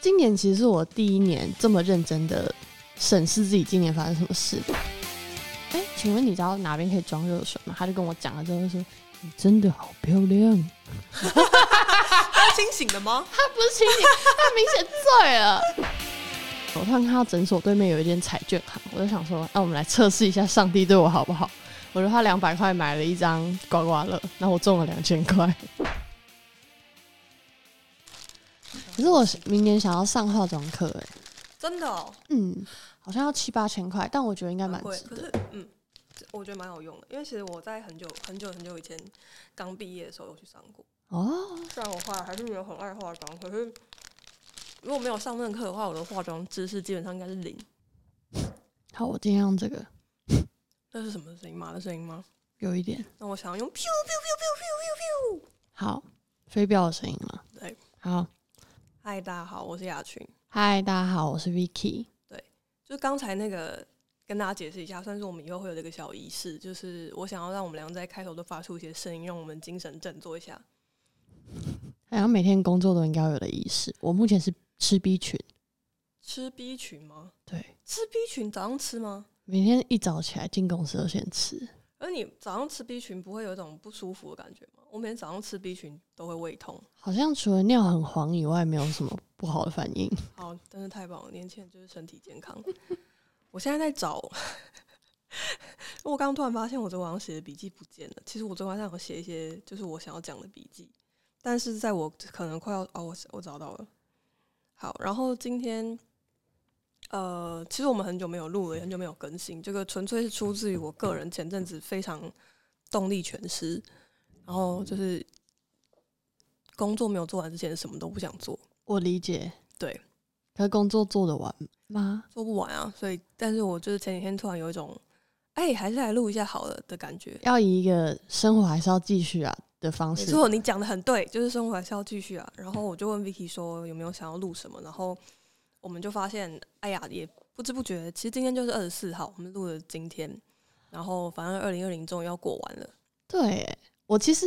今年其实是我第一年这么认真的审视自己今年发生什么事。哎，请问你知道哪边可以装热水吗？他就跟我讲了之后说：“你真的好漂亮。”他清醒的吗？他不是清醒，他明显醉了。我突然看到诊所对面有一间彩券行，我就想说，那我们来测试一下上帝对我好不好。我就花两百块买了一张刮刮乐，那我中了两千块。可是我明年想要上化妆课，哎，真的哦，嗯，好像要七八千块，但我觉得应该蛮值的。嗯，我觉得蛮有用的，因为其实我在很久很久很久以前刚毕业的时候有去上过。哦，虽然我化还是没有很爱化妆，可是如果没有上那课的话，我的化妆知识基本上应该是零。好，我今天用这个。那是什么声音？马的声音吗？有一点。那我想要用 “pew pew pew pew pew pew pew”。好，飞镖的声音吗？对。好，嗨，大家好，我是雅群。嗨，大家好，我是 Vicky。对，就是刚才那个，跟大家解释一下，算是我们以后会有这个小仪式，就是我想要让我们两个在开头都发出一些声音，让我们精神振作一下。好像每天工作都应该有的仪式。我目前是吃 B 群。吃 B 群吗？对。吃 B 群早上吃吗？每天一早起来进公司都先吃，而你早上吃 B 群不会有一种不舒服的感觉吗？我每天早上吃 B 群都会胃痛，好像除了尿很黄以外，没有什么不好的反应。好，真是太棒了！年轻人就是身体健康。我现在在找，我刚刚突然发现我昨天晚上写的笔记不见了。其实我昨天晚上有写一些，就是我想要讲的笔记，但是在我可能快要哦，我我找到了。好，然后今天。呃，其实我们很久没有录了，很久没有更新。这个纯粹是出自于我个人前阵子非常动力全失，然后就是工作没有做完之前，什么都不想做。我理解，对。可是工作做得完吗？做不完啊。所以，但是我就是前几天突然有一种，哎，还是来录一下好了的感觉。要以一个生活还是要继续啊的方式。没错，你讲的很对，就是生活还是要继续啊。然后我就问 Vicky 说有没有想要录什么，然后。我们就发现，哎呀，也不知不觉，其实今天就是二十四号，我们录了今天，然后反正二零二零终于要过完了。对我其实，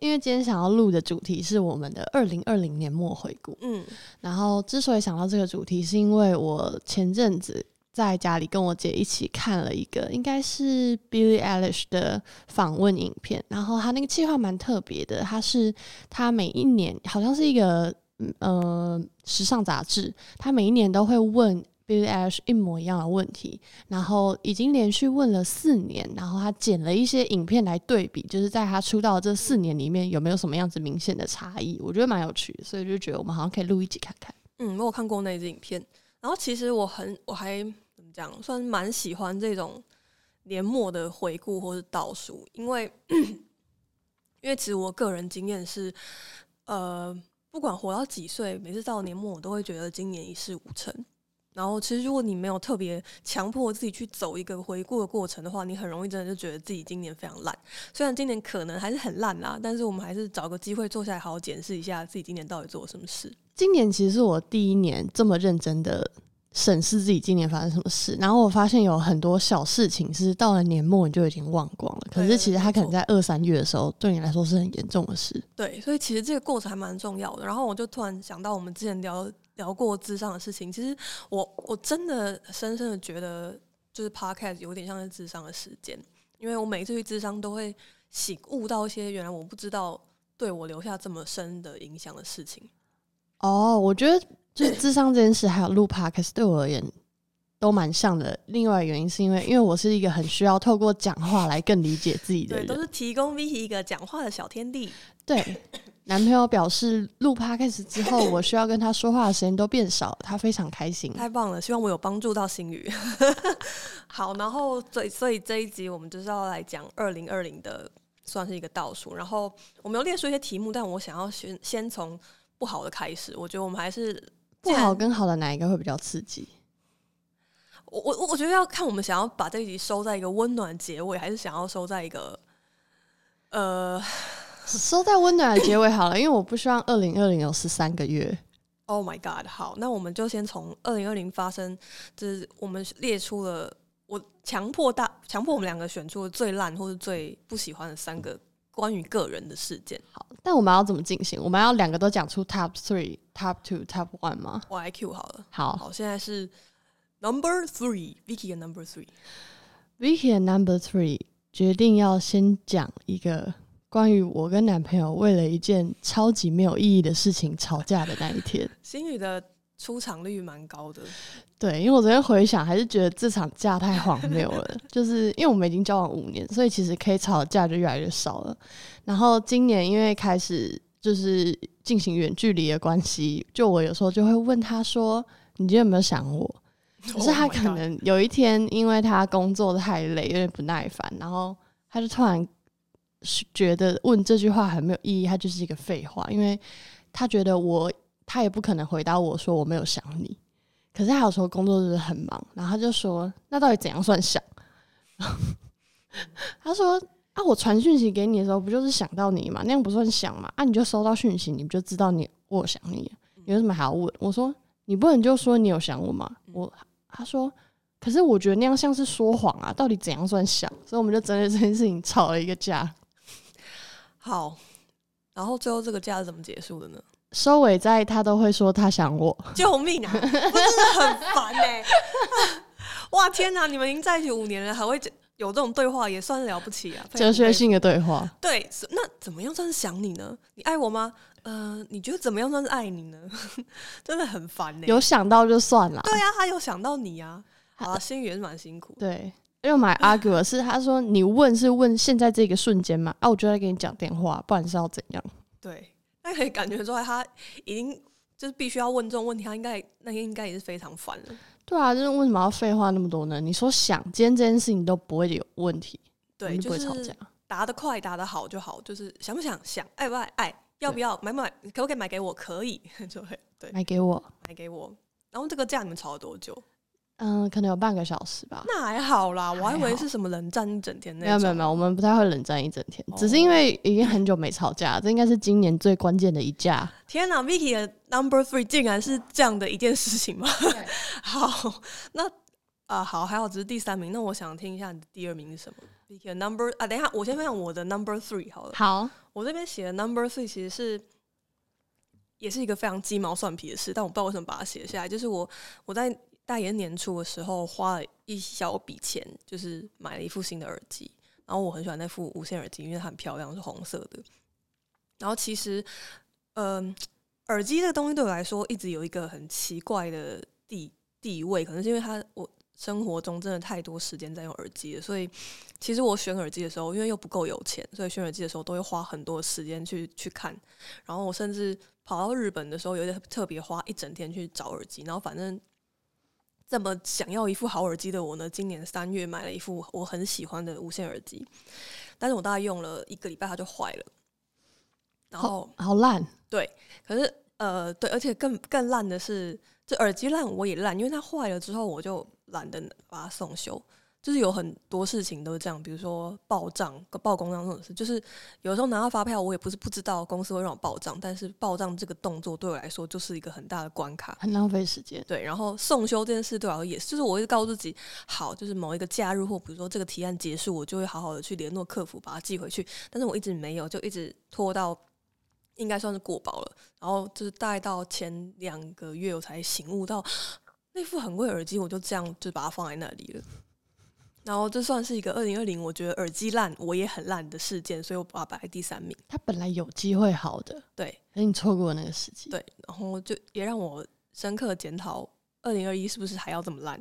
因为今天想要录的主题是我们的二零二零年末回顾，嗯，然后之所以想到这个主题，是因为我前阵子在家里跟我姐一起看了一个，应该是 Billie Eilish 的访问影片，然后他那个计划蛮特别的，他是他每一年好像是一个。呃，时尚杂志，他每一年都会问 Bill Ash 一模一样的问题，然后已经连续问了四年，然后他剪了一些影片来对比，就是在他出道这四年里面有没有什么样子明显的差异，我觉得蛮有趣的，所以就觉得我们好像可以录一集看看。嗯，我有看过那支影片，然后其实我很我还怎么讲，算蛮喜欢这种年末的回顾或是倒数，因为 因为其实我个人经验是，呃。不管活到几岁，每次到年末，我都会觉得今年一事无成。然后，其实如果你没有特别强迫自己去走一个回顾的过程的话，你很容易真的就觉得自己今年非常烂。虽然今年可能还是很烂啦，但是我们还是找个机会坐下来好好检视一下自己今年到底做了什么事。今年其实是我第一年这么认真的。审视自己今年发生什么事，然后我发现有很多小事情是到了年末你就已经忘光了，可是其实它可能在二三月的时候对你来说是很严重的事。对，所以其实这个过程还蛮重要的。然后我就突然想到我们之前聊聊过智商的事情，其实我我真的深深的觉得，就是 podcast 有点像是智商的时间，因为我每一次去智商都会醒悟到一些原来我不知道对我留下这么深的影响的事情。哦，我觉得。就是智商这件事，还有录 podcast 对我而言都蛮像的。另外原因是因为，因为我是一个很需要透过讲话来更理解自己的人，都是提供 V 一个讲话的小天地。对，男朋友表示录 podcast 之后，我需要跟他说话的时间都变少，他非常开心。太棒了，希望我有帮助到心宇。好，然后所以所以这一集我们就是要来讲二零二零的，算是一个倒数。然后我们有列出一些题目，但我想要先先从不好的开始。我觉得我们还是。不好跟好的哪一个会比较刺激？我我我觉得要看我们想要把这一集收在一个温暖结尾，还是想要收在一个呃收在温暖的结尾好了，因为我不希望二零二零有十三个月。Oh my god！好，那我们就先从二零二零发生，就是我们列出了我强迫大强迫我们两个选出最烂或者最不喜欢的三个关于个人的事件。好，但我们要怎么进行？我们要两个都讲出 top three、top two、top one 吗？我来 Q 好了。好，好，现在是 number three，Vicky 的 number three。Vicky 的 number three 决定要先讲一个关于我跟男朋友为了一件超级没有意义的事情吵架的那一天。心宇的出场率蛮高的。对，因为我昨天回想，还是觉得这场架太荒谬了。就是因为我们已经交往五年，所以其实可以吵的架就越来越少了。然后今年因为开始就是进行远距离的关系，就我有时候就会问他说：“你今天有没有想我？”可是他可能有一天，因为他工作太累，有点不耐烦，然后他就突然觉得问这句话很没有意义，他就是一个废话，因为他觉得我他也不可能回答我说我没有想你。可是他有时候工作就是很忙，然后他就说：“那到底怎样算想？” 他说：“啊，我传讯息给你的时候，不就是想到你嘛？那样不算想嘛？啊，你就收到讯息，你不就知道你我想你？你为什么还要问？”我说：“你不能就说你有想我吗？”我他说：“可是我觉得那样像是说谎啊！到底怎样算想？”所以我们就针对这件事情吵了一个架。好，然后最后这个架是怎么结束的呢？收尾在他都会说他想我，救命啊！真的很烦哎！哇天哪，你们已经在一起五年了，还会有这种对话，也算是了不起啊！哲学性的对话。对，那怎么样算是想你呢？你爱我吗？呃，你觉得怎么样算是爱你呢？真的很烦哎！有想到就算了。对啊，他有想到你啊，啊，心也是蛮辛苦。对，因为买 argue 是他说你问是问现在这个瞬间嘛？啊，我就在给你讲电话，不然是要怎样？对。那可以感觉出来，他已经就是必须要问这种问题，他应该那天应该也是非常烦了。对啊，就是为什么要废话那么多呢？你说想今天这件事情都不会有问题，对，就不会吵架。答得快，答得好就好，就是想不想想，爱不爱爱，要不要买不买，可不可以买给我？可以 就会对，买给我，买给我。然后这个价你们吵了多久？嗯，可能有半个小时吧。那还好啦，我还以为是什么冷战一整天那没有没有没有，我们不太会冷战一整天，只是因为已经很久没吵架，这应该是今年最关键的一架。天哪，Vicky 的 Number Three 竟然是这样的一件事情吗？好，那啊好，还好只是第三名。那我想听一下你的第二名是什么？Vicky 的 Number 啊，等一下，我先分享我的 Number Three 好了。好，我这边写的 Number Three 其实是也是一个非常鸡毛蒜皮的事，但我不知道为什么把它写下来，就是我我在。大年年初的时候，花了一小笔钱，就是买了一副新的耳机。然后我很喜欢那副无线耳机，因为它很漂亮，是红色的。然后其实，嗯，耳机这个东西对我来说一直有一个很奇怪的地地位，可能是因为它我生活中真的太多时间在用耳机了，所以其实我选耳机的时候，因为又不够有钱，所以选耳机的时候都会花很多时间去去看。然后我甚至跑到日本的时候，有点特别花一整天去找耳机。然后反正。这么想要一副好耳机的我呢，今年三月买了一副我很喜欢的无线耳机，但是我大概用了一个礼拜它就坏了，然后好烂，对，可是呃对，而且更更烂的是这耳机烂我也烂，因为它坏了之后我就懒得把它送修。就是有很多事情都是这样，比如说报账、报公账这种事，就是有时候拿到发票，我也不是不知道公司会让我报账，但是报账这个动作对我来说就是一个很大的关卡，很浪费时间。对，然后送修这件事对我也是，就是我会告诉自己，好，就是某一个假日或比如说这个提案结束，我就会好好的去联络客服把它寄回去，但是我一直没有，就一直拖到应该算是过保了，然后就是大概到前两个月我才醒悟到，那副很贵耳机我就这样就把它放在那里了。然后这算是一个二零二零，我觉得耳机烂我也很烂的事件，所以我把它摆在第三名。它本来有机会好的，对，可是你错过那个时机。对，然后就也让我深刻检讨二零二一是不是还要这么烂？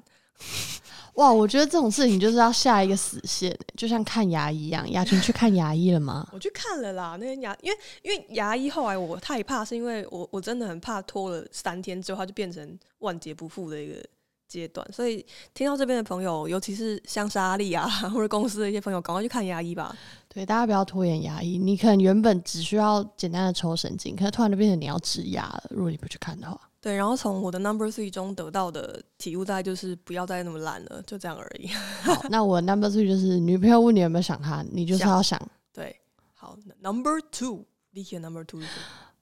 哇，我觉得这种事情就是要下一个死线，就像看牙医一样。雅群去看牙医了吗？我去看了啦，那天牙，因为因为牙医后来我太怕，是因为我我真的很怕拖了三天之后，它就变成万劫不复的一个。阶段，所以听到这边的朋友，尤其是像莎莉啊，或者公司的一些朋友，赶快去看牙医吧。对，大家不要拖延牙医。你可能原本只需要简单的抽神经，可是突然就变成你要植牙了。如果你不去看的话，对。然后从我的 Number Three 中得到的体悟，大概就是不要再那么懒了，就这样而已。好，那我 Number Three 就是女朋友问你有没有想他，你就是要想。对，好，Number Two，Vicky Number Two。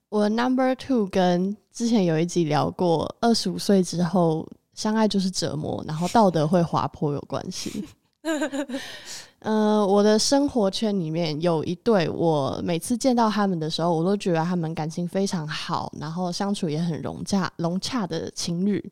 我 Number Two 跟之前有一集聊过，二十五岁之后。相爱就是折磨，然后道德会滑坡有关系。呃，我的生活圈里面有一对，我每次见到他们的时候，我都觉得他们感情非常好，然后相处也很融洽融洽的情侣。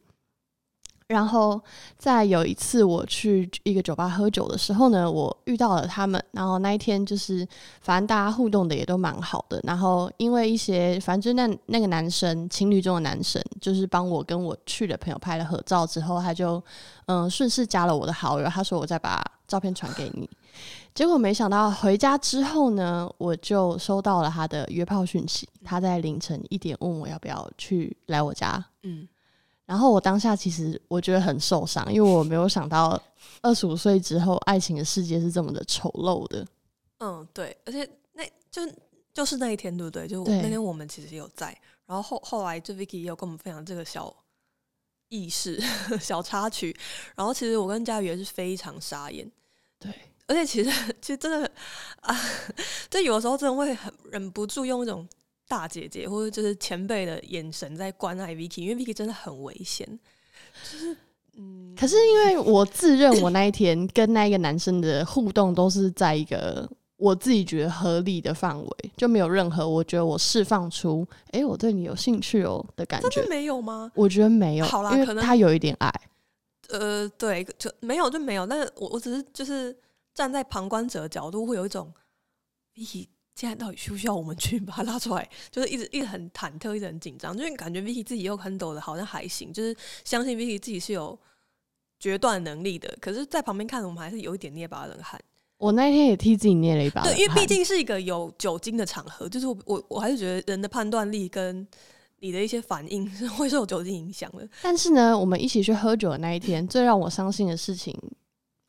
然后在有一次我去一个酒吧喝酒的时候呢，我遇到了他们。然后那一天就是，反正大家互动的也都蛮好的。然后因为一些，反正那那个男生，情侣中的男生，就是帮我跟我去的朋友拍了合照之后，他就嗯顺势加了我的好友。他说我再把照片传给你。结果没想到回家之后呢，我就收到了他的约炮讯息。他在凌晨一点问我要不要去来我家。嗯。然后我当下其实我觉得很受伤，因为我没有想到二十五岁之后爱情的世界是这么的丑陋的。嗯，对，而且那就就是那一天，对不对？就那天我们其实有在，然后后后来就 Vicky 也有跟我们分享这个小意识、小插曲。然后其实我跟佳宇也是非常傻眼，对，而且其实其实真的啊，这有的时候真的会很忍不住用一种。大姐姐或者就是前辈的眼神在关爱 Vicky，因为 Vicky 真的很危险。就是嗯，可是因为我自认我那一天跟那一个男生的互动都是在一个我自己觉得合理的范围，就没有任何我觉得我释放出哎我对你有兴趣哦的感觉，没有吗？我觉得没有，好啦，可能他有一点爱。呃，对，就没有就没有，但是我我只是就是站在旁观者的角度，会有一种 Vicky。现在到底需不需要我们去把他拉出来？就是一直一直很忐忑，一直很紧张，就是感觉 Vicky 自己又很抖的，好像还行，就是相信 Vicky 自己是有决断能力的。可是，在旁边看，我们还是有一点捏把冷汗。我那天也替自己捏了一把，对，因为毕竟是一个有酒精的场合，就是我我我还是觉得人的判断力跟你的一些反应是会受酒精影响的。但是呢，我们一起去喝酒的那一天，最让我伤心的事情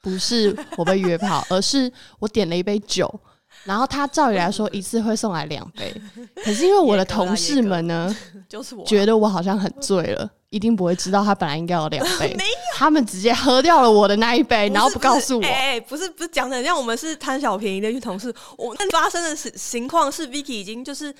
不是我被约炮，而是我点了一杯酒。然后他照理来说一次会送来两杯，可是因为我的同事们呢，就是我觉得我好像很醉了，一定不会知道他本来应该 有两杯，他们直接喝掉了我的那一杯，然后不告诉我。哎，不是不是讲的像我们是贪小便宜的一群同事，我那发生的情情况是 Vicky 已经就是。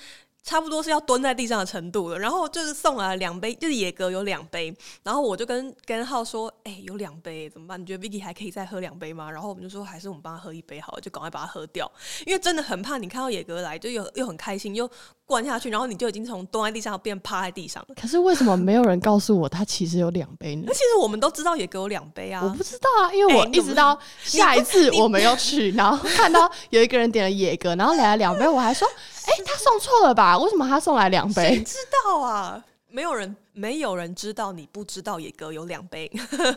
差不多是要蹲在地上的程度了，然后就是送来两杯，就是野格有两杯，然后我就跟跟浩说：“哎，有两杯怎么办？你觉得 Vicky 还可以再喝两杯吗？”然后我们就说：“还是我们帮他喝一杯好了，就赶快把它喝掉，因为真的很怕你看到野格来，就又又很开心，又灌下去，然后你就已经从蹲在地上变趴在地上了。可是为什么没有人告诉我他其实有两杯呢？那其实我们都知道野格有两杯啊，我不知道啊，因为我一直到 下一次我们要去，然后看到有一个人点了野格，然后来了两杯，我还说。哎，他送错了吧？为什么他送来两杯？谁知道啊？没有人，没有人知道。你不知道野哥有两杯，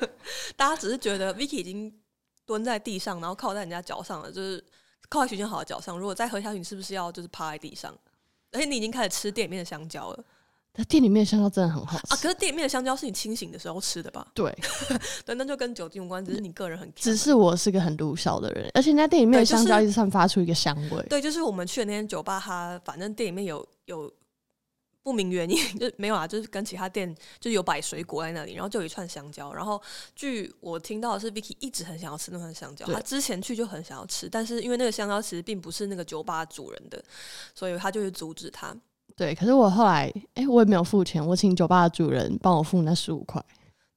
大家只是觉得 Vicky 已经蹲在地上，然后靠在人家脚上了，就是靠在徐建豪的脚上。如果再喝下去，你是不是要就是趴在地上？而且你已经开始吃店里面的香蕉了。那店里面的香蕉真的很好吃啊！可是店里面的香蕉是你清醒的时候吃的吧？对，对，那就跟酒精无关，只是你个人很。只是我是个很毒小的人，而且那店里面的香蕉一直散发出一个香味。对，就是我们去的那间酒吧，它反正店里面有有不明原因 就没有啊，就是跟其他店就有摆水果在那里，然后就有一串香蕉。然后据我听到的是，Vicky 一直很想要吃那串香蕉，他之前去就很想要吃，但是因为那个香蕉其实并不是那个酒吧主人的，所以他就去阻止他。对，可是我后来，哎，我也没有付钱，我请酒吧的主人帮我付那十五块。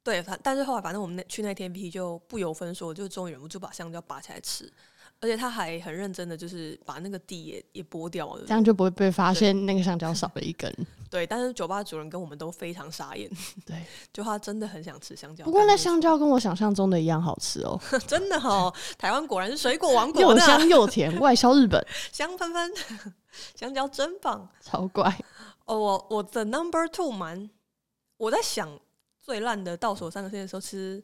对，反但是后来，反正我们那去那天 Vicky 就不由分说，就终于忍不住把香蕉拔起来吃，而且他还很认真的，就是把那个地也也剥掉了，这样就不会被发现那个香蕉少了一根。对，但是酒吧主人跟我们都非常傻眼。对，就他真的很想吃香蕉。不过那香蕉跟我想象中的一样好吃哦，真的哦，台湾果然是水果王国，又香又甜，外销日本，香喷喷，香蕉真棒，超怪。哦，我我的 number two 蛮，我在想最烂的倒数三个星期的时候，其实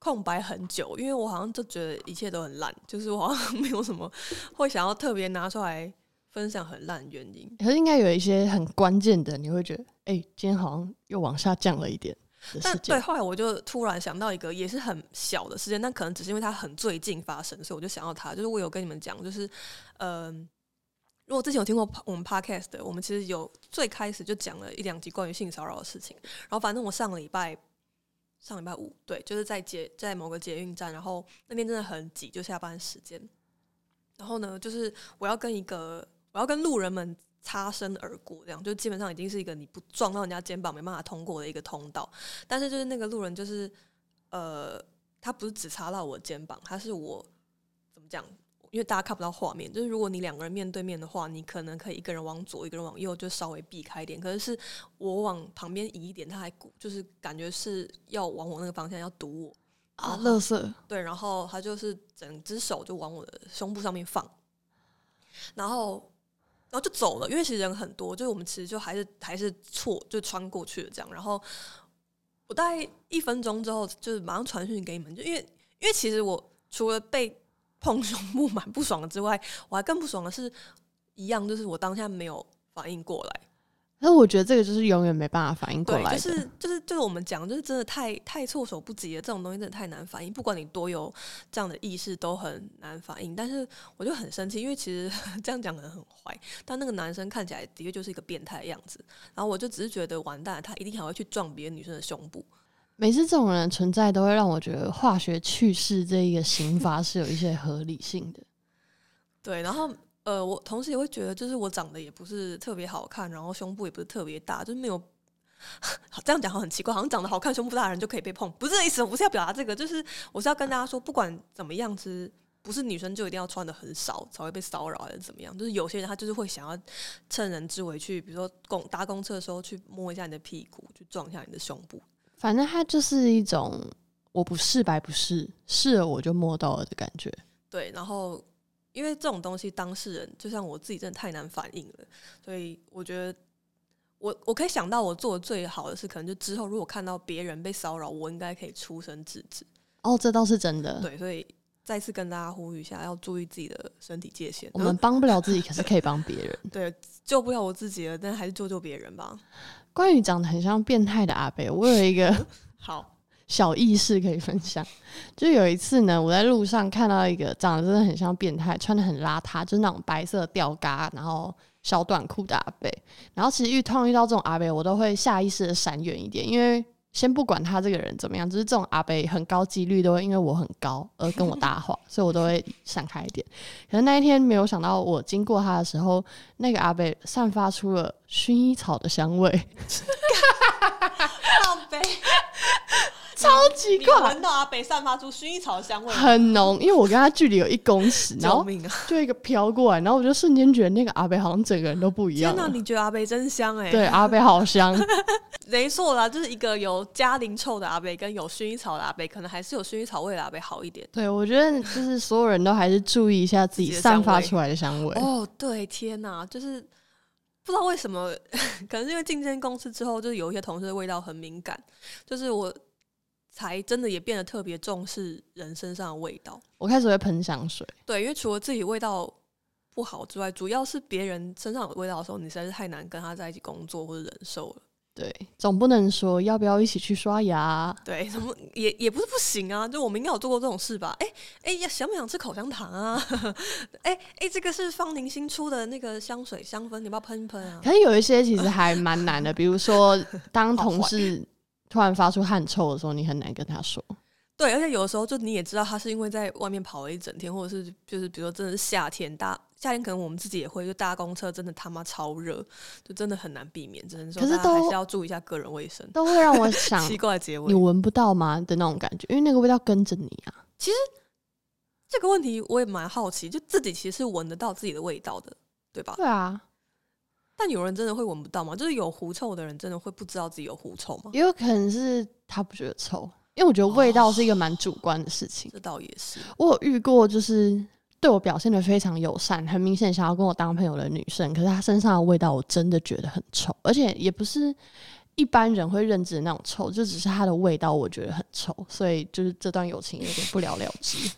空白很久，因为我好像就觉得一切都很烂，就是我好像 没有什么会想要特别拿出来分享很烂原因。可是应该有一些很关键的，你会觉得，哎，今天好像又往下降了一点。但对，后来我就突然想到一个也是很小的事件，但可能只是因为它很最近发生，所以我就想到它。就是我有跟你们讲，就是嗯。如果之前有听过我们 podcast 的，我们其实有最开始就讲了一两集关于性骚扰的事情。然后反正我上个礼拜，上礼拜五，对，就是在捷在某个捷运站，然后那天真的很挤，就下班时间。然后呢，就是我要跟一个我要跟路人们擦身而过，这样就基本上已经是一个你不撞到人家肩膀没办法通过的一个通道。但是就是那个路人就是呃。他不是只擦到我肩膀，他是我怎么讲？因为大家看不到画面，就是如果你两个人面对面的话，你可能可以一个人往左，一个人往右，就稍微避开一点。可是是我往旁边移一点，他还鼓，就是感觉是要往我那个方向要堵我啊，乐色对，然后他就是整只手就往我的胸部上面放，然后然后就走了。因为其实人很多，就是我们其实就还是还是错，就穿过去了这样。然后我大概一分钟之后，就是马上传讯给你们，就因为因为其实我除了被。碰胸部蛮不爽的之外，我还更不爽的是，一样就是我当下没有反应过来。那我觉得这个就是永远没办法反应过来就是就是就是我们讲，就是真的太太措手不及了。这种东西真的太难反应，不管你多有这样的意识，都很难反应。但是我就很生气，因为其实 这样讲可能很坏，但那个男生看起来的确就是一个变态的样子。然后我就只是觉得完蛋，他一定还会去撞别的女生的胸部。每次这种人存在，都会让我觉得化学去世这一个刑罚是有一些合理性的。对，然后呃，我同时也会觉得，就是我长得也不是特别好看，然后胸部也不是特别大，就是没有 这样讲很奇怪，好像长得好看、胸部大的人就可以被碰，不是这意思。我不是要表达这个，就是我是要跟大家说，不管怎么样，其实不是女生就一定要穿的很少才会被骚扰，还是怎么样。就是有些人他就是会想要趁人之危去，比如说公搭公车的时候去摸一下你的屁股，去撞一下你的胸部。反正它就是一种我不试白不试，试了我就摸到了的感觉。对，然后因为这种东西，当事人就像我自己，真的太难反应了。所以我觉得，我我可以想到，我做的最好的是，可能就之后如果看到别人被骚扰，我应该可以出声制止。哦，这倒是真的。对，所以再次跟大家呼吁一下，要注意自己的身体界限。我们帮不了自己，可是可以帮别人。对，救不了我自己了，但还是救救别人吧。关于长得很像变态的阿北，我有一个 好小意识可以分享。就有一次呢，我在路上看到一个长得真的很像变态，穿的很邋遢，就是那种白色吊嘎，然后小短裤的阿北。然后其实遇通常遇到这种阿北，我都会下意识的闪远一点，因为。先不管他这个人怎么样，就是这种阿贝很高几率都会因为我很高而跟我搭话，所以我都会闪开一点。可是那一天没有想到，我经过他的时候，那个阿贝散发出了薰衣草的香味。阿贝。超级快，闻到阿北散发出薰衣草的香味，很浓。因为我跟他距离有一公尺，然后就一个飘过来，然后我就瞬间觉得那个阿北好像整个人都不一样。天哪，你觉得阿北真香哎？对，阿北好香。没错啦，就是一个有嘉陵臭的阿北，跟有薰衣草的阿北，可能还是有薰衣草味的阿北好一点。对，我觉得就是所有人都还是注意一下自己散发出来的香味。哦，对，天哪，就是不知道为什么，可能是因为进这间公司之后，就是有一些同事的味道很敏感，就是我。才真的也变得特别重视人身上的味道。我开始会喷香水，对，因为除了自己味道不好之外，主要是别人身上有味道的时候，你实在是太难跟他在一起工作或者忍受了。对，总不能说要不要一起去刷牙？对，什么也也不是不行啊。就我们应该有做过这种事吧？哎哎呀，想不想吃口香糖啊？哎哎，这个是方宁新出的那个香水香氛，你要不要喷一喷啊？可是有一些其实还蛮难的，比如说当同事。突然发出汗臭的时候，你很难跟他说。对，而且有的时候就你也知道，他是因为在外面跑了一整天，或者是就是比如说真的是夏天，大夏天可能我们自己也会，就搭公车真的他妈超热，就真的很难避免。只能说，可是都还是要注意一下个人卫生。都会让我 想奇怪结尾，你闻不到吗的那种感觉？因为那个味道跟着你啊。其实这个问题我也蛮好奇，就自己其实是闻得到自己的味道的，对吧？对啊。但有人真的会闻不到吗？就是有狐臭的人真的会不知道自己有狐臭吗？也有可能是他不觉得臭，因为我觉得味道是一个蛮主观的事情。这倒也是，我有遇过就是对我表现的非常友善，很明显想要跟我当朋友的女生，可是她身上的味道我真的觉得很臭，而且也不是一般人会认知的那种臭，就只是她的味道我觉得很臭，所以就是这段友情有点不了了之，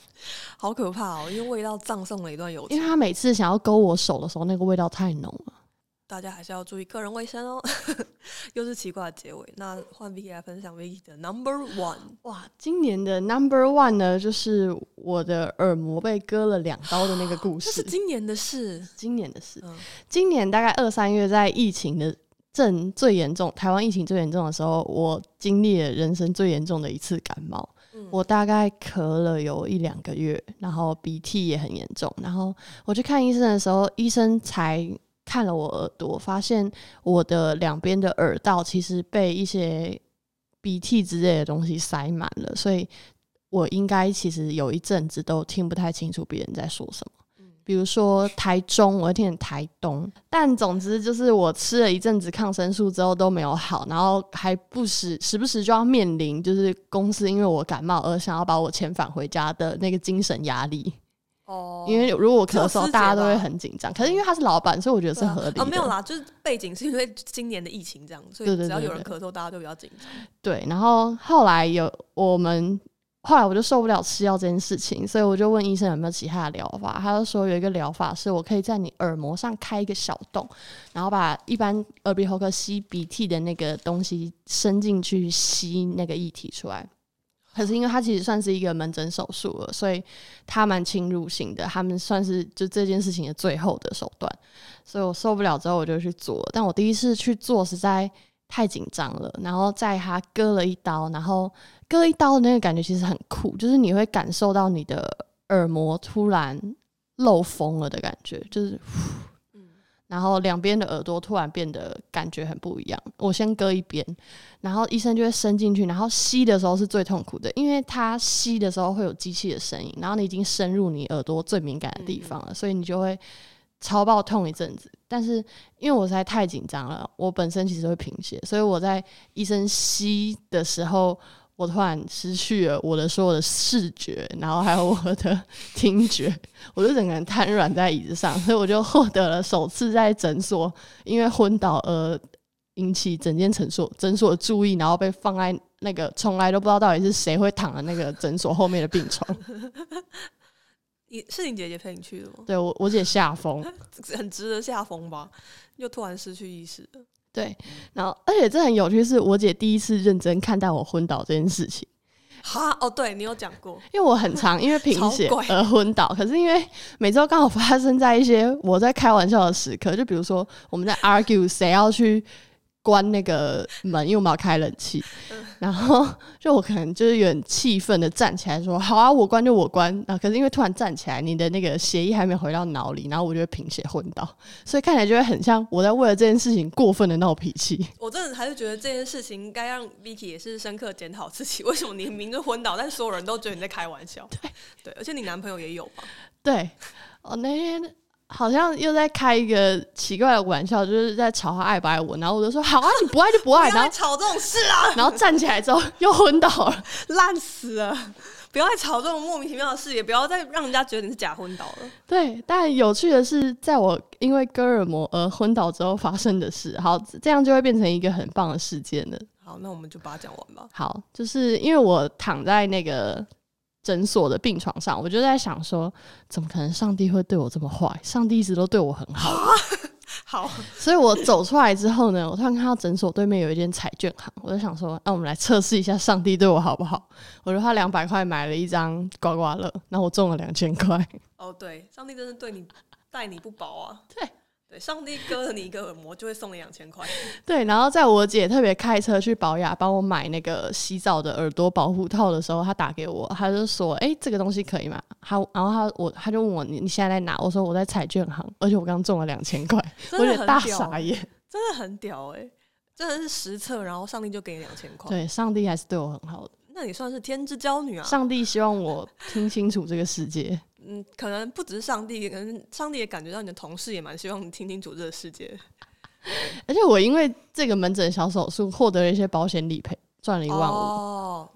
好可怕哦！因为味道葬送了一段友情，因为他每次想要勾我手的时候，那个味道太浓了。大家还是要注意个人卫生哦。又是奇怪的结尾，那换 Vicky 来分享 Vicky 的 Number One。哇，今年的 Number One 呢，就是我的耳膜被割了两刀的那个故事。这是今年的事，今年的事。今年大概二三月，在疫情的正最严重，台湾疫情最严重的时候，我经历了人生最严重的一次感冒。我大概咳了有一两个月，然后鼻涕也很严重。然后我去看医生的时候，医生才。看了我耳朵，发现我的两边的耳道其实被一些鼻涕之类的东西塞满了，所以我应该其实有一阵子都听不太清楚别人在说什么。比如说台中，我会听台东，但总之就是我吃了一阵子抗生素之后都没有好，然后还不时时不时就要面临就是公司因为我感冒而想要把我遣返回家的那个精神压力。哦，因为如果咳嗽，大家都会很紧张。可是因为他是老板，所以我觉得是合理。哦，没有啦，就是背景是因为今年的疫情这样，所以只要有人咳嗽，大家都比较紧张。对，然后后来有我们。后来我就受不了吃药这件事情，所以我就问医生有没有其他的疗法。他就说有一个疗法是我可以在你耳膜上开一个小洞，然后把一般耳鼻喉科吸鼻涕的那个东西伸进去吸那个液体出来。可是因为它其实算是一个门诊手术了，所以它蛮侵入性的，他们算是就这件事情的最后的手段。所以我受不了之后我就去做，但我第一次去做实在太紧张了，然后在他割了一刀，然后。割一刀的那个感觉其实很酷，就是你会感受到你的耳膜突然漏风了的感觉，就是，然后两边的耳朵突然变得感觉很不一样。我先割一边，然后医生就会伸进去，然后吸的时候是最痛苦的，因为它吸的时候会有机器的声音，然后你已经深入你耳朵最敏感的地方了，所以你就会超爆痛一阵子。但是因为我实在太紧张了，我本身其实会贫血，所以我在医生吸的时候。我突然失去了我的所有的视觉，然后还有我的 听觉，我就整个人瘫软在椅子上，所以我就获得了首次在诊所因为昏倒而引起整间诊所诊所的注意，然后被放在那个从来都不知道到底是谁会躺在那个诊所后面的病床。你是你姐姐陪你去的吗？对我，我姐下风，很值得下风吧？又突然失去意识了。对，然后而且这很有趣，是我姐第一次认真看待我昏倒这件事情。哈哦，对你有讲过，因为我很常因为贫血而昏倒，可是因为每周刚好发生在一些我在开玩笑的时刻，就比如说我们在 argue 谁要去。关那个门，因为我们要开冷气，然后就我可能就是有点气愤的站起来说：“好啊，我关就我关。”啊，可是因为突然站起来，你的那个协议还没回到脑里，然后我就会贫血昏倒，所以看起来就会很像我在为了这件事情过分的闹脾气。我真的还是觉得这件事情该让 Vicky 也是深刻检讨自己，为什么你明明就昏倒，但所有人都觉得你在开玩笑？对对，而且你男朋友也有吧？对，哦那天。好像又在开一个奇怪的玩笑，就是在吵他爱不爱我，然后我就说好啊，你不爱就不爱，然后吵这种事啊，然后站起来之后又昏倒了，烂死了！不要再吵这种莫名其妙的事，也不要再让人家觉得你是假昏倒了。对，但有趣的是，在我因为戈尔摩而昏倒之后发生的事，好，这样就会变成一个很棒的事件了。好，那我们就把它讲完吧。好，就是因为我躺在那个。诊所的病床上，我就在想说，怎么可能上帝会对我这么坏？上帝一直都对我很好。好，所以我走出来之后呢，我突然看到诊所对面有一间彩券行，我就想说，那我们来测试一下上帝对我好不好？我就花两百块买了一张刮刮乐，那我中了两千块。哦，对，上帝真是对你待你不薄啊。对。对，上帝割了你一个耳膜，就会送你两千块。对，然后在我姐特别开车去保养，帮我买那个洗澡的耳朵保护套的时候，她打给我，她就说：“哎，这个东西可以吗？”她，然后她我她就问我：“你你现在在哪？”我说：“我在彩券行，而且我刚中了两千块。”我有点大傻眼，真的很屌哎！真的是实测，然后上帝就给你两千块。对，上帝还是对我很好的。那你算是天之娇女啊！上帝希望我听清楚这个世界。嗯，可能不只是上帝，可能上帝也感觉到你的同事也蛮希望你听清楚这个世界。而且我因为这个门诊小手术获得了一些保险理赔，赚了一万五。哦，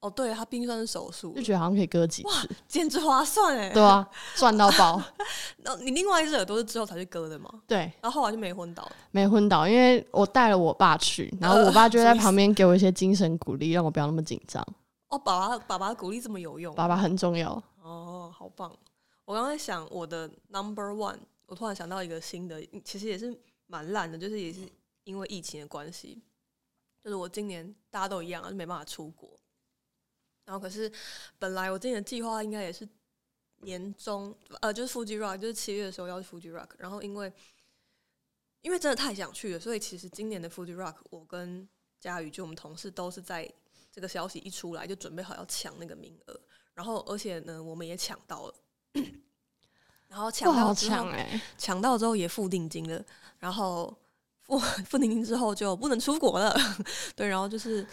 哦，对，他冰算是手术，就觉得好像可以割几次，简直划算哎！对啊，赚到包。那你另外一只耳朵是之后才去割的吗？对，然后后来就没昏倒，没昏倒，因为我带了我爸去，然后我爸就在旁边给我一些精神鼓励，让我不要那么紧张。哦，爸爸，爸爸的鼓励这么有用，爸爸很重要。哦，好棒。我刚才想我的 number one，我突然想到一个新的，其实也是蛮烂的，就是也是因为疫情的关系，就是我今年大家都一样，就没办法出国。然后可是本来我今年的计划应该也是年终，呃，就是 Fuji Rock，就是七月的时候要去 Fuji Rock。然后因为因为真的太想去了，所以其实今年的 Fuji Rock，我跟佳宇就我们同事都是在这个消息一出来就准备好要抢那个名额。然后而且呢，我们也抢到了。然后抢到之后，抢到之后也付定金了。然后付 付定金之后就不能出国了。对，然后就是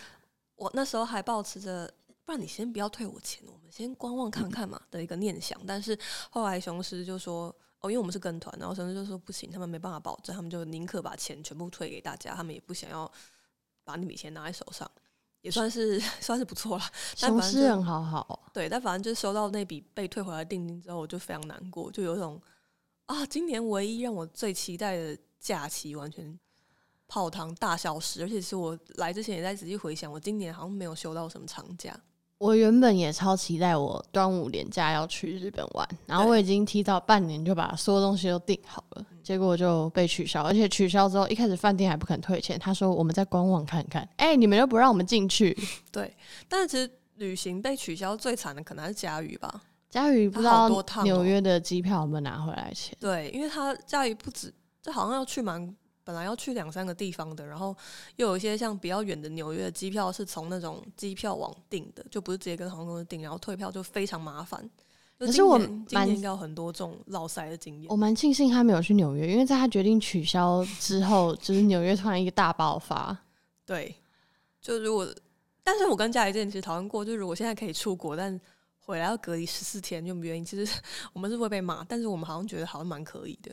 我那时候还保持着不然你先不要退我钱，我们先观望看看嘛的一个念想。但是后来雄狮就说，哦，因为我们是跟团，然后雄狮就说不行，他们没办法保证，他们就宁可把钱全部退给大家，他们也不想要把那笔钱拿在手上，也算是 算是不错了。雄狮人好好，对，但反正就收到那笔被退回来定金之后，我就非常难过，就有一种啊，今年唯一让我最期待的假期完全。泡汤大消失，而且是我来之前也在仔细回想，我今年好像没有休到什么长假。我原本也超期待我端午连假要去日本玩，然后我已经提早半年就把所有东西都订好了，结果就被取消，而且取消之后一开始饭店还不肯退钱，他说我们在官网看看。哎，你们又不让我们进去。对，但是其实旅行被取消最惨的可能是佳宇吧？佳宇不知道纽约的机票有没有拿回来钱？对，因为他佳宇不止，这好像要去蛮。本来要去两三个地方的，然后又有一些像比较远的纽约的机票是从那种机票网订的，就不是直接跟航空公司订，然后退票就非常麻烦。可是我今年要很多这种绕塞的经验。我蛮庆幸他没有去纽约，因为在他决定取消之后，就是纽约突然一个大爆发。对，就如果，但是我跟家里之前其实讨论过，就是如果现在可以出国，但回来要隔离十四天，就不愿意。其实 我们是会被骂，但是我们好像觉得好像蛮可以的。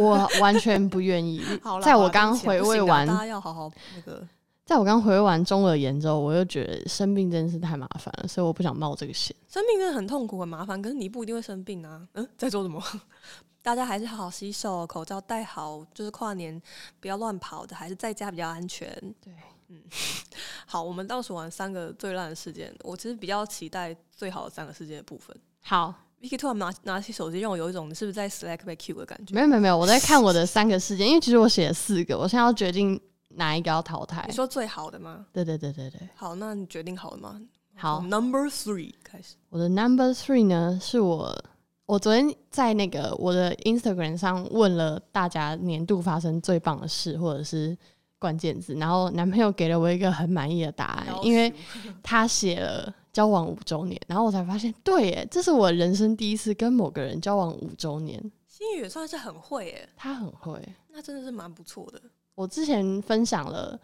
我完全不愿意。好在我刚回味完，大家要好好那个。在我刚回味完中耳炎之后，我又觉得生病真是太麻烦了，所以我不想冒这个险。生病真的很痛苦很麻烦，可是你不一定会生病啊。嗯，在做什么？大家还是好好洗手，口罩戴好，就是跨年不要乱跑的，还是在家比较安全。对。嗯，好，我们倒数完三个最烂的事件，我其实比较期待最好的三个事件的部分。好，Vicky 突然拿拿起手机，让我有一种你是不是在 Slack 被 Q 的感觉？没有没有没有，我在看我的三个事件，因为其实我写了四个，我现在要决定哪一个要淘汰。你说最好的吗？对对对对对。好，那你决定好了吗？好，Number Three 开始。我的 Number Three 呢，是我我昨天在那个我的 Instagram 上问了大家年度发生最棒的事，或者是。关键字，然后男朋友给了我一个很满意的答案，因为他写了交往五周年，然后我才发现，对，耶，这是我人生第一次跟某个人交往五周年。心宇也算是很会，耶，他很会，那真的是蛮不错的。我之前分享了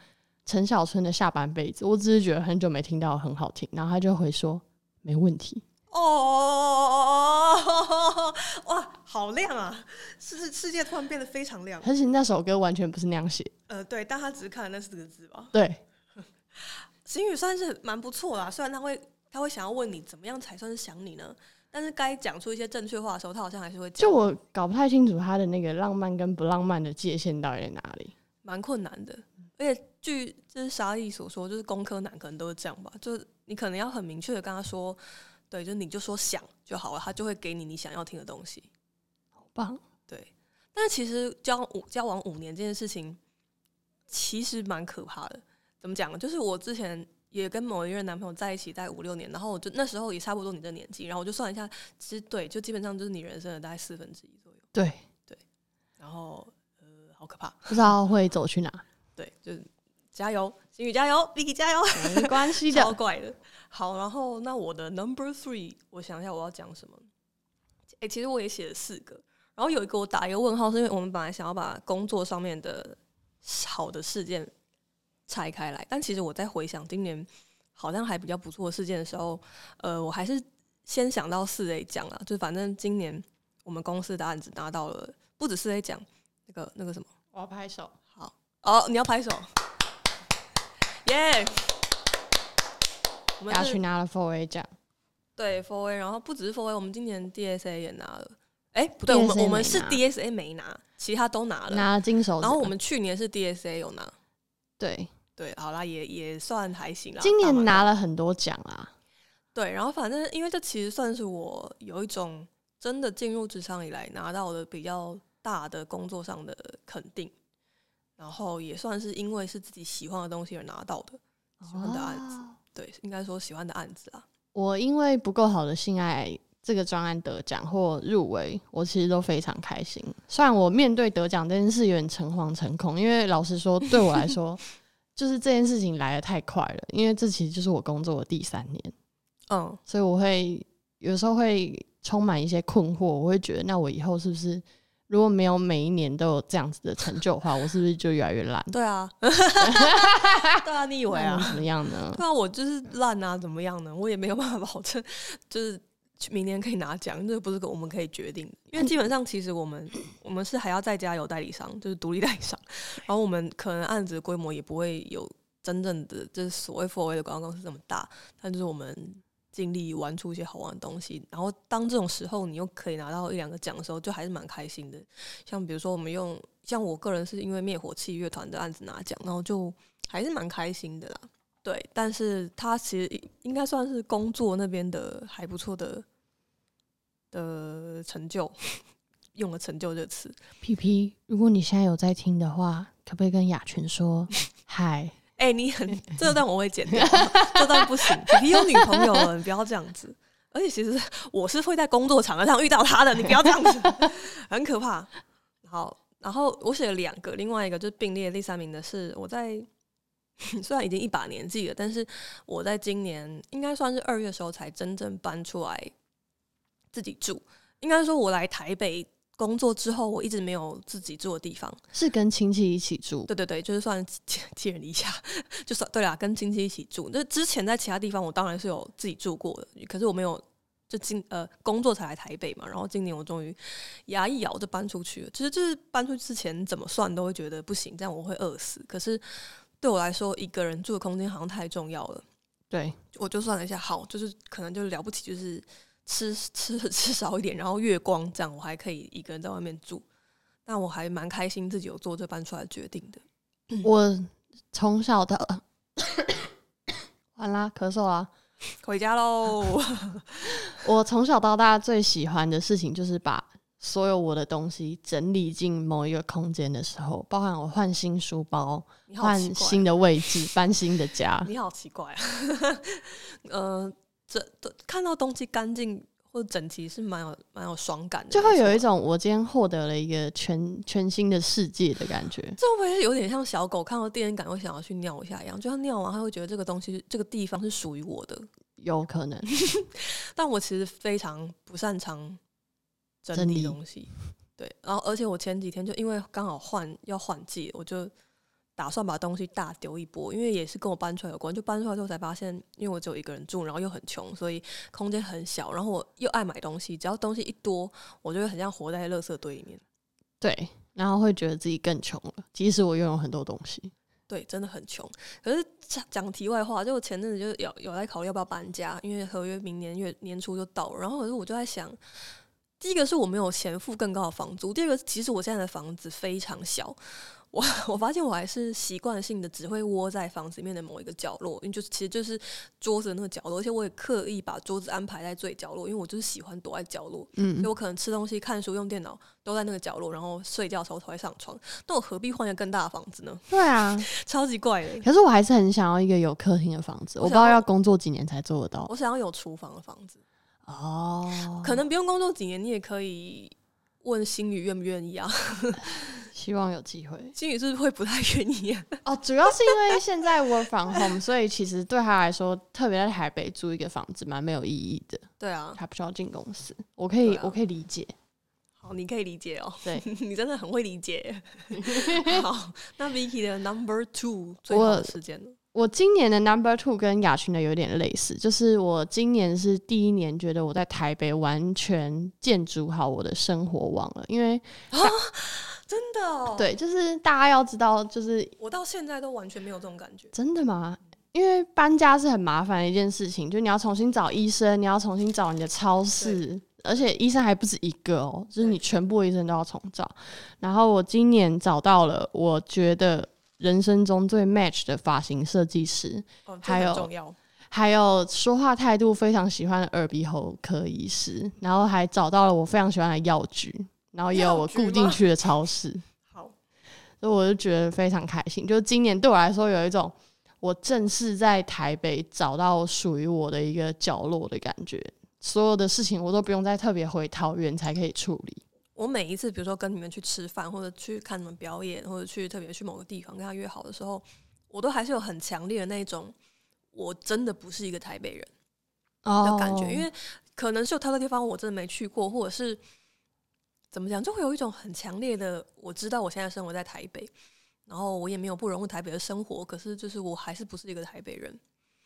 陈小春的下半辈子，我只是觉得很久没听到，很好听，然后他就回说没问题。哦，哇，好亮啊！是世界突然变得非常亮。而且那首歌完全不是那样写。呃，对，但他只是看了那四个字吧。对，心语算是蛮不错啦。虽然他会，他会想要问你怎么样才算是想你呢？但是该讲出一些正确话的时候，他好像还是会讲。就我搞不太清楚他的那个浪漫跟不浪漫的界限到底在哪里，蛮困难的。而且据就是沙溢所说，就是工科男可能都是这样吧，就是你可能要很明确的跟他说。对，就你就说想就好了，他就会给你你想要听的东西，好棒。对，但是其实交往五交往五年这件事情其实蛮可怕的。怎么讲？就是我之前也跟某一任男朋友在一起，大概五六年，然后我就那时候也差不多你这年纪，然后我就算一下，其实对，就基本上就是你人生的大概四分之一左右。对对，然后呃，好可怕，不知道会走去哪。对，就是加油，心宇加油，Vicky 加油，没关系的，超怪的。好，然后那我的 number three，我想一下我要讲什么。哎，其实我也写了四个，然后有一个我打一个问号，是因为我们本来想要把工作上面的好的事件拆开来，但其实我在回想今年好像还比较不错的事件的时候，呃，我还是先想到四 A 奖了，就反正今年我们公司的案子拿到了不止四 A 奖，那个那个什么，我要拍手，好，哦，你要拍手，耶。我们要去拿了 Four A 奖，对 Four A，然后不只是 Four A，我们今年 DSA 也拿了。哎，不对，我们我们是 DSA 没拿，其他都拿了，拿了金手。然后我们去年是 DSA 有拿，对对，好啦，也也算还行啦。今年拿了很多奖啊，对，然后反正因为这其实算是我有一种真的进入职场以来拿到的比较大的工作上的肯定，然后也算是因为是自己喜欢的东西而拿到的喜欢的案子。对，应该说喜欢的案子啊。我因为不够好的性爱这个专案得奖或入围，我其实都非常开心。虽然我面对得奖这件事有点诚惶诚恐，因为老实说，对我来说，就是这件事情来的太快了。因为这其实就是我工作的第三年，嗯，所以我会有时候会充满一些困惑。我会觉得，那我以后是不是如果没有每一年都有这样子的成就的话，我是不是就越来越烂？对啊，对啊，你以为啊？怎么样呢？对啊，我就是烂啊，怎么样呢？我也没有办法保证，就是明年可以拿奖，这个不是我们可以决定的。因为基本上，其实我们我们是还要再加有代理商，就是独立代理商，然后我们可能案子规模也不会有真正的就是所谓 f o r 的广告公司这么大，但就是我们。尽力玩出一些好玩的东西，然后当这种时候你又可以拿到一两个奖的时候，就还是蛮开心的。像比如说我们用，像我个人是因为灭火器乐团的案子拿奖，然后就还是蛮开心的啦。对，但是他其实应该算是工作那边的还不错的的成就，用了“成就”这个词。皮皮如果你现在有在听的话，可不可以跟雅群说嗨？哎，你很这段我会剪掉，这段不行。你有女朋友了，你不要这样子。而且其实我是会在工作场合上遇到他的，你不要这样子，很可怕。好，然后我写了两个，另外一个就是并列第三名的是我在虽然已经一把年纪了，但是我在今年应该算是二月时候才真正搬出来自己住。应该说，我来台北。工作之后，我一直没有自己住的地方，是跟亲戚一起住。对对对，就是算寄 人篱下，就算对啦，跟亲戚一起住。那之前在其他地方，我当然是有自己住过的，可是我没有就今呃工作才来台北嘛。然后今年我终于牙一咬就搬出去了。其实就是搬出去之前怎么算都会觉得不行，这样我会饿死。可是对我来说，一个人住的空间好像太重要了。对，我就算了一下，好，就是可能就了不起，就是。吃 吃吃少一点，然后月光这样，我还可以一个人在外面住。但我还蛮开心自己有做这搬出来决定的。我从小到 完啦，咳嗽啦，回家喽。我从小到大最喜欢的事情就是把所有我的东西整理进某一个空间的时候，包含我换新书包、换新的位置、搬新的家。你好奇怪啊，呃。这看到东西干净或者整齐是蛮有蛮有爽感的，就会有一种我今天获得了一个全全新的世界的感觉。这会不会有点像小狗看到电线杆会想要去尿一下一样？就像尿完，它会觉得这个东西这个地方是属于我的，有可能。但我其实非常不擅长整理东西，对。然后而且我前几天就因为刚好换要换季，我就。打算把东西大丢一波，因为也是跟我搬出来有关。就搬出来之后才发现，因为我只有一个人住，然后又很穷，所以空间很小。然后我又爱买东西，只要东西一多，我就会很像活在垃圾堆里面。对，然后会觉得自己更穷了。即使我拥有很多东西，对，真的很穷。可是讲讲题外话，就我前阵子就有有在考虑要不要搬家，因为合约明年月年初就到了。然后可是我就在想，第一个是我没有钱付更高的房租，第二个其实我现在的房子非常小。我 我发现我还是习惯性的只会窝在房子里面的某一个角落，因为就是其实就是桌子的那个角落，而且我也刻意把桌子安排在最角落，因为我就是喜欢躲在角落。嗯，所以我可能吃东西、看书、用电脑都在那个角落，然后睡觉的时候才会上床。那我何必换一个更大的房子呢？对啊，超级怪的。可是我还是很想要一个有客厅的房子，我不知道要工作几年才做得到。我想要有厨房的房子。哦，可能不用工作几年，你也可以问心宇愿不愿意啊。希望有机会，心宇是不是会不太愿意哦。主要是因为现在 work from home，所以其实对他来说，特别在台北租一个房子蛮没有意义的。对啊，他不需要进公司，我可以，我可以理解。好，你可以理解哦。对 你真的很会理解。好，那 Vicky 的 Number Two 最好的时间呢？我今年的 Number Two 跟雅群的有点类似，就是我今年是第一年觉得我在台北完全建筑好我的生活网了，因为 啊。真的，哦对，就是大家要知道，就是我到现在都完全没有这种感觉。真的吗？因为搬家是很麻烦的一件事情，就你要重新找医生，你要重新找你的超市，而且医生还不止一个哦，就是你全部医生都要重找。然后我今年找到了，我觉得人生中最 match 的发型设计师，还有还有说话态度非常喜欢的耳鼻喉科医师，然后还找到了我非常喜欢的药局。然后也有我固定去的超市，好，所以我就觉得非常开心。就是今年对我来说，有一种我正式在台北找到属于我的一个角落的感觉。所有的事情我都不用再特别回桃园才可以处理。我每一次，比如说跟你们去吃饭，或者去看你们表演，或者去特别去某个地方跟他约好的时候，我都还是有很强烈的那种，我真的不是一个台北人的感觉。因为可能是有太多地方我真的没去过，或者是。怎么讲，就会有一种很强烈的，我知道我现在生活在台北，然后我也没有不融入台北的生活，可是就是我还是不是一个台北人。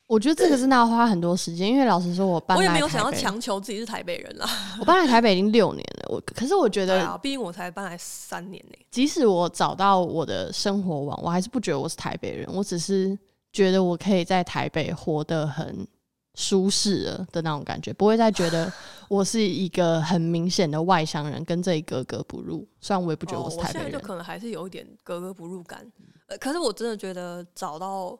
我觉得这个真的要花很多时间，因为老实说，我搬我也没有想要强求自己是台北人啦。我搬来台北已经六年了，我可是我觉得，毕竟我才搬来三年呢。即使我找到我的生活网，我还是不觉得我是台北人，我只是觉得我可以在台北活得很舒适了的那种感觉，不会再觉得 我是一个很明显的外乡人，跟这里格格不入。虽然我也不觉得我是台北人，就可能还是有一点格格不入感。呃，可是我真的觉得找到。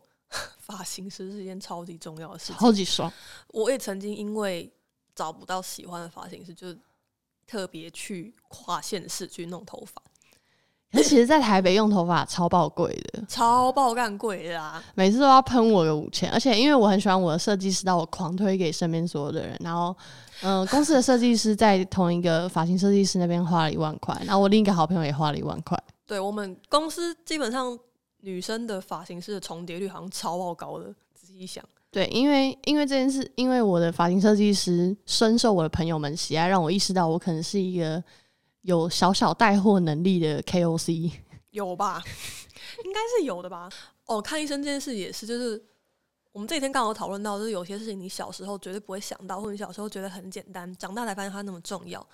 发型师是一件超级重要的事情，超级爽。我也曾经因为找不到喜欢的发型师，就特别去跨县市去弄头发。可其实，在台北用头发超爆贵的，超爆干贵的啊！每次都要喷我个五千。而且，因为我很喜欢我的设计师，到我狂推给身边所有的人。然后，嗯，公司的设计师在同一个发型设计师那边花了一万块，然后我另一个好朋友也花了一万块。对我们公司基本上。女生的发型师的重叠率好像超爆高的，仔细一想，对，因为因为这件事，因为我的发型设计师深受我的朋友们喜爱，让我意识到我可能是一个有小小带货能力的 KOC，有吧？应该是有的吧？哦，看医生这件事也是，就是我们这几天刚好讨论到，就是有些事情你小时候绝对不会想到，或者你小时候觉得很简单，长大才发现它那么重要，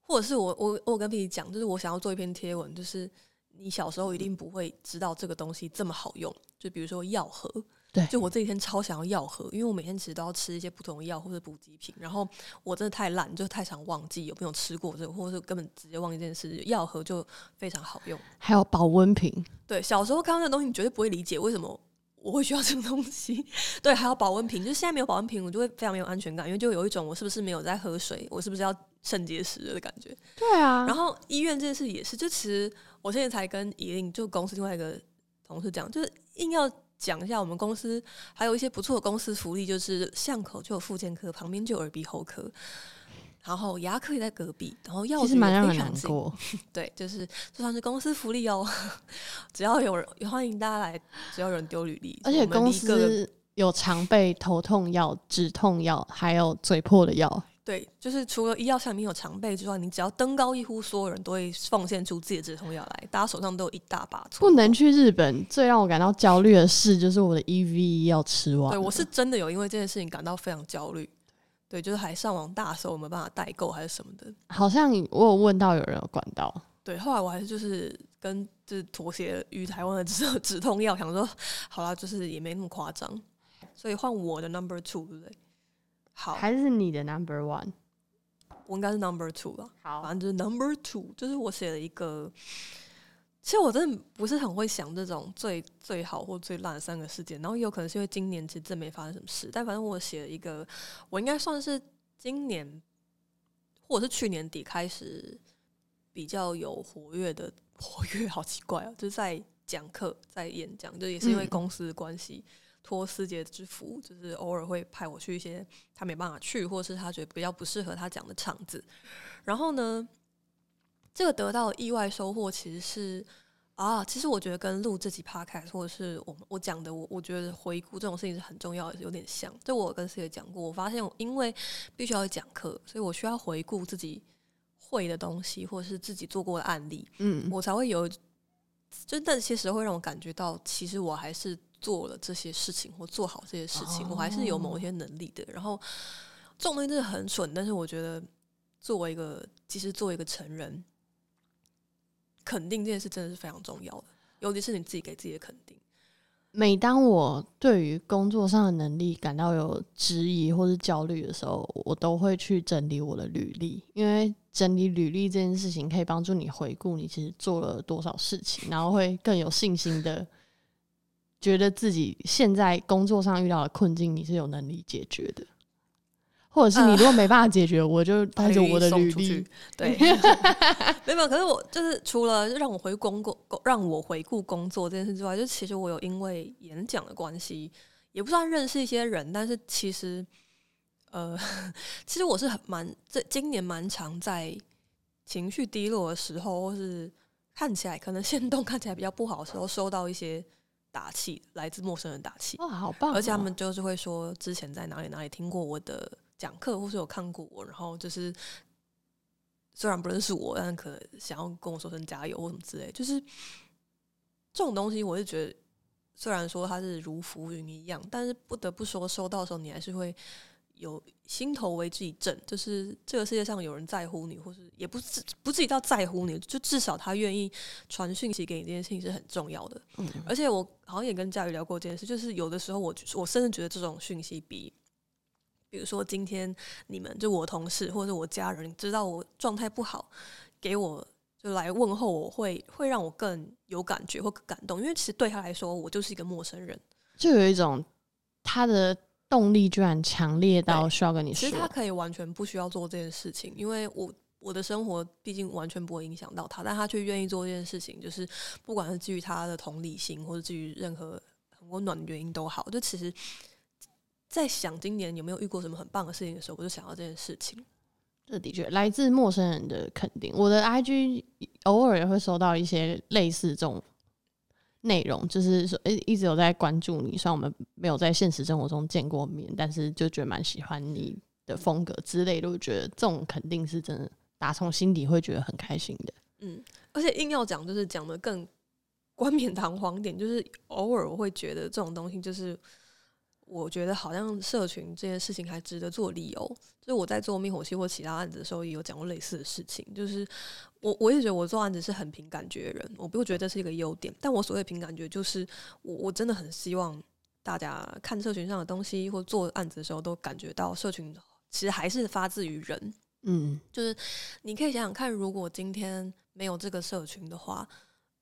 或者是我我我跟 P 讲，就是我想要做一篇贴文，就是。你小时候一定不会知道这个东西这么好用，就比如说药盒，对，就我这几天超想要药盒，因为我每天其实都要吃一些不同的药或者补给品，然后我真的太懒，就太常忘记有没有吃过这个，或者是根本直接忘记这件事，药盒就非常好用。还有保温瓶，对，小时候看到那东西，你绝对不会理解为什么我会需要这个东西。对，还有保温瓶，就是现在没有保温瓶，我就会非常没有安全感，因为就有一种我是不是没有在喝水，我是不是要肾结石的感觉。对啊，然后医院这件事也是，就其实。我现在才跟怡令，就公司另外一个同事讲，就是硬要讲一下我们公司还有一些不错的公司福利，就是巷口就有妇健科，旁边就有耳鼻喉科，然后牙科也在隔壁，然后药局蛮让人难过。对，就是就算是公司福利哦。只要有人欢迎大家来，只要有人丢履历，而且公司有常备头痛药、止痛药，还有嘴破的药。对，就是除了医药箱里面有常备之外，你只要登高一呼，所有人都会奉献出自己的止痛药来，大家手上都有一大把。不能去日本，最让我感到焦虑的事就是我的 EV 要吃完。对我是真的有因为这件事情感到非常焦虑。对，就是还上网大搜，没办法代购还是什么的。好像我有问到有人有管道。对，后来我还是就是跟就是妥协于台湾的止止痛药，想说好啦，就是也没那么夸张，所以换我的 number two，对不对？好，还是你的 number one，我应该是 number two 了。好，反正就是 number two，就是我写了一个。其实我真的不是很会想这种最最好或最烂的三个事件，然后也有可能是因为今年其实真没发生什么事。但反正我写了一个，我应该算是今年或者是去年底开始比较有活跃的活跃，好奇怪啊！就是在讲课、在演讲，就也是因为公司的关系。托师姐之福，就是偶尔会派我去一些他没办法去，或是他觉得比较不适合他讲的场子。然后呢，这个得到的意外收获其实是啊，其实我觉得跟录这集 podcast 或者是我我讲的，我我觉得回顾这种事情是很重要的，有点像。就我跟师姐讲过，我发现因为必须要讲课，所以我需要回顾自己会的东西，或者是自己做过的案例，嗯，我才会有，就那些时候会让我感觉到，其实我还是。做了这些事情或做好这些事情，我还是有某一些能力的。然后这种东西真的很蠢，但是我觉得作为一个，其实作为一个成人，肯定这件事真的是非常重要的，尤其是你自己给自己的肯定。每当我对于工作上的能力感到有质疑或是焦虑的时候，我都会去整理我的履历，因为整理履历这件事情可以帮助你回顾你其实做了多少事情，然后会更有信心的。觉得自己现在工作上遇到的困境，你是有能力解决的，或者是你如果没办法解决，我就带着我的履历。对，没有。可是我就是除了让我回工作，让我回顾工作这件事之外，就其实我有因为演讲的关系，也不算认识一些人，但是其实，呃，其实我是很蛮这今年蛮常在情绪低落的时候，或是看起来可能现动看起来比较不好的时候，收到一些。打气，来自陌生人打气，哇，好棒！而且他们就是会说，之前在哪里哪里听过我的讲课，或是有看过我，然后就是虽然不认识我，但可能想要跟我说声加油或什么之类，就是这种东西，我是觉得，虽然说它是如浮云一样，但是不得不说，收到的时候你还是会有心头为之一震，就是这个世界上有人在乎你，或是也不是不至于到在乎你，就至少他愿意传讯息给你，这件事情是很重要的。嗯，而且我好像也跟佳宇聊过这件事，就是有的时候我我甚至觉得这种讯息比。比如说，今天你们就我同事或者我家人知道我状态不好，给我就来问候，我会会让我更有感觉或感动，因为其实对他来说，我就是一个陌生人，就有一种他的动力居然强烈到需要跟你说。其实他可以完全不需要做这件事情，因为我我的生活毕竟完全不会影响到他，但他却愿意做这件事情，就是不管是基于他的同理心，或者基于任何很温暖的原因都好，就其实。在想今年有没有遇过什么很棒的事情的时候，我就想到这件事情。这的确来自陌生人的肯定。我的 IG 偶尔也会收到一些类似这种内容，就是说，诶，一直有在关注你，虽然我们没有在现实生活中见过面，但是就觉得蛮喜欢你的风格之类的。我觉得这种肯定是真的，打从心底会觉得很开心的。嗯，而且硬要讲，就是讲的更冠冕堂皇点，就是偶尔我会觉得这种东西就是。我觉得好像社群这件事情还值得做理由。就是我在做灭火器或其他案子的时候，也有讲过类似的事情。就是我我也觉得我做案子是很凭感觉的人，我不觉得这是一个优点。但我所谓凭感觉，就是我我真的很希望大家看社群上的东西或做案子的时候，都感觉到社群其实还是发自于人。嗯，就是你可以想想看，如果今天没有这个社群的话。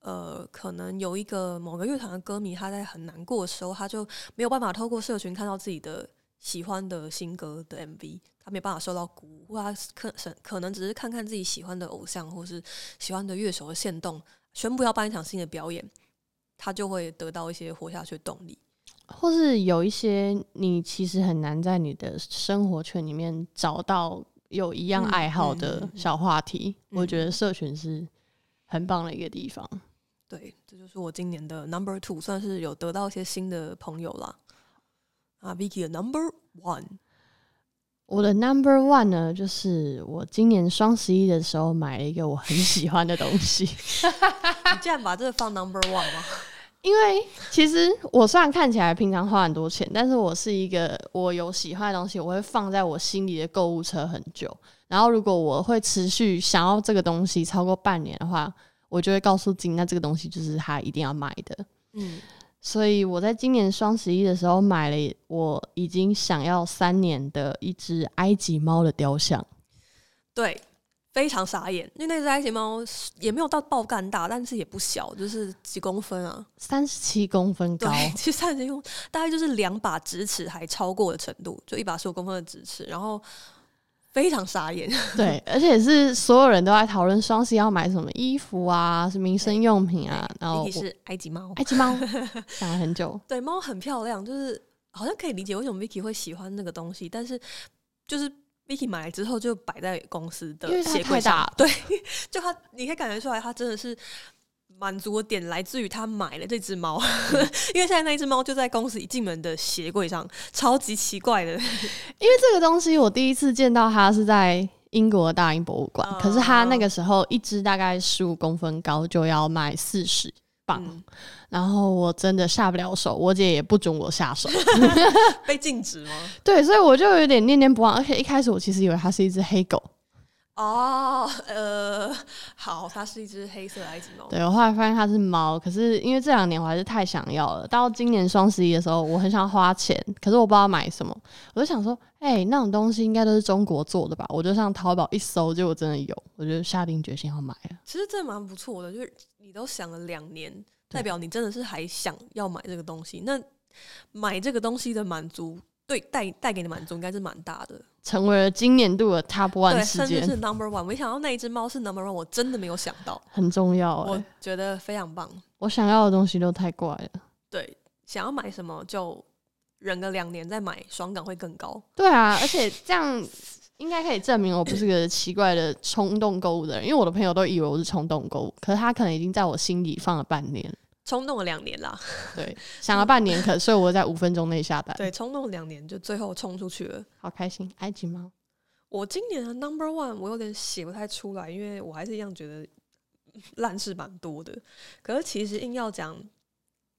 呃，可能有一个某个乐团的歌迷，他在很难过的时候，他就没有办法透过社群看到自己的喜欢的新歌的 MV，他没办法受到鼓舞，或他可可能只是看看自己喜欢的偶像或是喜欢的乐手的现动，宣布要办一场新的表演，他就会得到一些活下去的动力，或是有一些你其实很难在你的生活圈里面找到有一样爱好的小话题，我觉得社群是很棒的一个地方。对，这就是我今年的 number two，算是有得到一些新的朋友啦。啊，Vicky 的 number one，我的 number one 呢，就是我今年双十一的时候买了一个我很喜欢的东西。你竟然把这个放 number one 吗？因为其实我虽然看起来平常花很多钱，但是我是一个我有喜欢的东西，我会放在我心里的购物车很久。然后如果我会持续想要这个东西超过半年的话。我就会告诉金，那这个东西就是他一定要买的。嗯，所以我在今年双十一的时候买了我已经想要三年的一只埃及猫的雕像。对，非常傻眼，因为那只埃及猫也没有到爆干大，但是也不小，就是几公分啊，三十七公分高。其实三十七公大概就是两把直尺还超过的程度，就一把十五公分的直尺，然后。非常傻眼，对，而且是所有人都在讨论双十一要买什么衣服啊，是民生用品啊，然后是埃及猫，埃及猫 想了很久，对，猫很漂亮，就是好像可以理解为什么 Vicky 会喜欢那个东西，但是就是 Vicky 买来之后就摆在公司的鞋柜上，对，就他你可以感觉出来，他真的是。满足的点来自于他买了这只猫，因为现在那只猫就在公司一进门的鞋柜上，超级奇怪的。因为这个东西我第一次见到它是在英国大英博物馆，可是它那个时候一只大概十五公分高就要卖四十磅，然后我真的下不了手，我姐也不准我下手，被禁止吗？对，所以我就有点念念不忘，而且一开始我其实以为它是一只黑狗。哦，呃，好，它是一只黑色埃及猫。对我后来发现它是猫，可是因为这两年我还是太想要了。到今年双十一的时候，我很想花钱，可是我不知道买什么。我就想说，哎，那种东西应该都是中国做的吧？我就上淘宝一搜，结果真的有，我就下定决心要买了。其实这蛮不错的，就是你都想了两年，代表你真的是还想要买这个东西。那买这个东西的满足。对，带带给你满足应该是蛮大的，成为了今年度的 Top One 甚至是 Number One。没想到那一只猫是 Number One，我真的没有想到，很重要。我觉得非常棒。我想要的东西都太怪了。对，想要买什么就忍个两年再买，爽感会更高。对啊，而且这样应该可以证明我不是个奇怪的冲动购物的人，因为我的朋友都以为我是冲动购物，可是他可能已经在我心里放了半年。冲动了两年啦，对，想了半年，可所以我在五分钟内下单。对，冲动两年就最后冲出去了，好开心。埃及猫，我今年的 Number One 我有点写不太出来，因为我还是一样觉得烂事蛮多的。可是其实硬要讲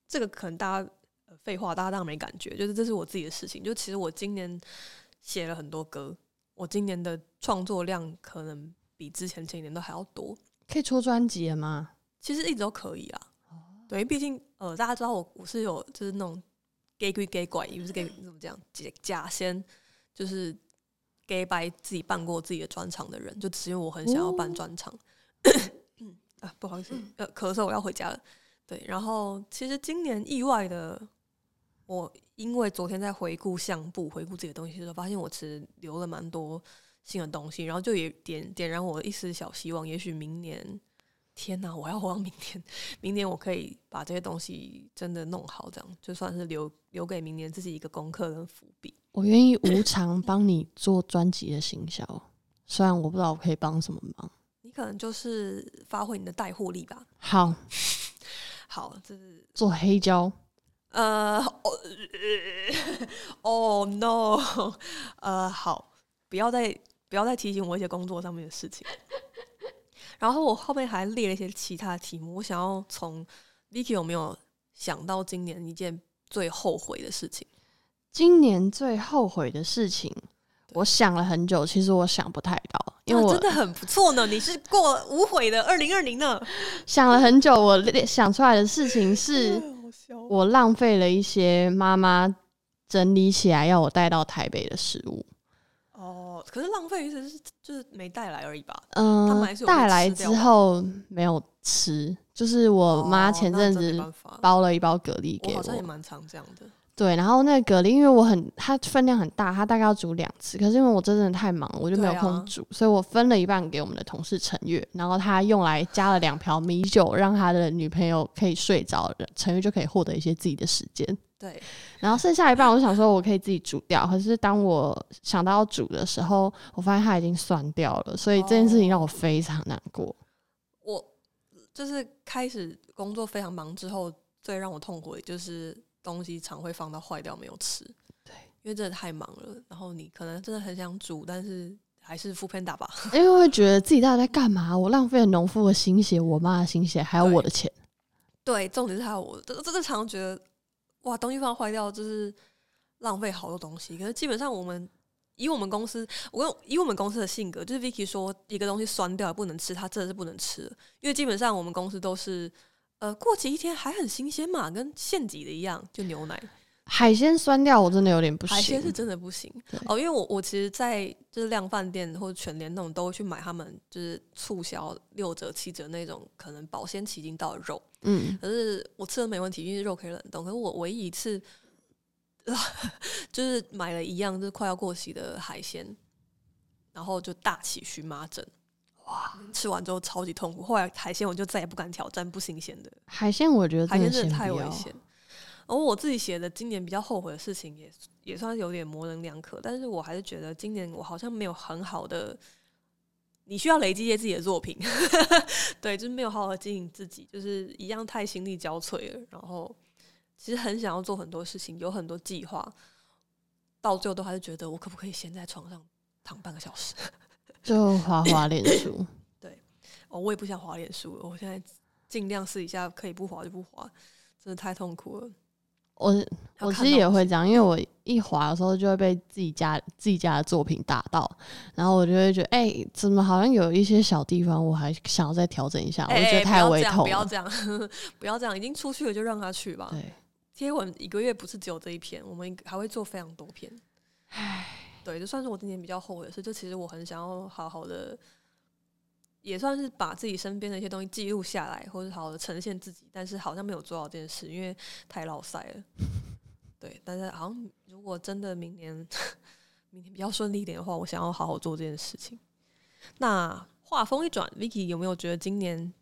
这个，可能大家废话，大家当然没感觉，就是这是我自己的事情。就其实我今年写了很多歌，我今年的创作量可能比之前前年都还要多。可以出专辑了吗？其实一直都可以啊。对，毕竟呃，大家知道我我是有就是那种 gay 归 gay 怪，也不是 gay 怎么讲假假先就是。gay 白自己办过自己的专场的人，就只有我很想要办专场。啊，不好意思，呃，咳嗽，我要回家了。对，然后其实今年意外的，我因为昨天在回顾相簿、回顾自己的东西的时候，发现我其实留了蛮多新的东西，然后就也点点燃我一丝小希望，也许明年，天哪，我要往明天，明年我可以把这些东西真的弄好，这样就算是留留给明年自己一个功课跟伏笔。我愿意无偿帮你做专辑的行销，虽然我不知道我可以帮什么忙。你可能就是发挥你的带货力吧。好，好，这是做黑胶。呃，哦，no，呃，好，不要再不要再提醒我一些工作上面的事情。然后我后面还列了一些其他的题目，我想要从 Vicky 有没有想到今年一件最后悔的事情？今年最后悔的事情，我想了很久，其实我想不太到，因为我真的很不错呢。你是过无悔的二零二零呢？想了很久，我想出来的事情 是，我浪费了一些妈妈整理起来要我带到台北的食物。哦，可是浪费意思是就是没带来而已吧？嗯，带来之后没有吃，就是我妈前阵子包了一包蛤蜊给我，好像也蛮常这样的。对，然后那个蛤蜊，因为我很它分量很大，它大概要煮两次。可是因为我真的太忙，我就没有空煮，所以我分了一半给我们的同事陈月，然后他用来加了两瓢米酒，让他的女朋友可以睡着，陈月就可以获得一些自己的时间。对，然后剩下一半，我想说我可以自己煮掉。可是当我想到要煮的时候，我发现它已经酸掉了，所以这件事情让我非常难过。我就是开始工作非常忙之后，最让我痛苦的就是。东西常会放到坏掉没有吃，对，因为真的太忙了。然后你可能真的很想煮，但是还是副片打吧，因为会觉得自己到底在干嘛？我浪费了农夫的心血，我妈的心血，还有我的钱。对，重点是还有我，真的常常觉得哇，东西放坏掉就是浪费好多东西。可是基本上我们以我们公司，我跟以我们公司的性格，就是 Vicky 说一个东西酸掉不能吃，它真的是不能吃，因为基本上我们公司都是。呃，过期一天还很新鲜嘛，跟现挤的一样，就牛奶。海鲜酸掉，我真的有点不行。海鲜是真的不行哦，因为我我其实，在就是量饭店或者全联那种，都会去买他们就是促销六折七折那种，可能保鲜期已经到的肉。嗯，可是我吃的没问题，因为肉可以冷冻。可是我唯一一次，就是买了一样就是快要过期的海鲜，然后就大起荨麻疹。哇！吃完之后超级痛苦，后来海鲜我就再也不敢挑战不新鲜的海鲜。我觉得海鲜真的太危险。而我自己写的今年比较后悔的事情，也也算是有点模棱两可。但是我还是觉得今年我好像没有很好的，你需要累积一些自己的作品。对，就是没有好好经营自己，就是一样太心力交瘁了。然后其实很想要做很多事情，有很多计划，到最后都还是觉得我可不可以先在床上躺半个小时。就滑滑脸书，对，哦，我也不想滑脸书了。我现在尽量试一下，可以不滑就不滑，真的太痛苦了。我我其实也会这样，因为我一滑的时候就会被自己家自己家的作品打到，然后我就会觉得，哎，怎么好像有一些小地方我还想要再调整一下，我觉得太微痛。不要这样，不要这样，已经出去了就让他去吧。对，贴文一个月不是只有这一篇，我们还会做非常多篇。唉。对，就算是我今年比较后悔的事，就其实我很想要好好的，也算是把自己身边的一些东西记录下来，或者好好的呈现自己，但是好像没有做到这件事，因为太老塞了。对，但是好像如果真的明年，明年比较顺利一点的话，我想要好好做这件事情。那话锋一转，Vicky 有没有觉得今年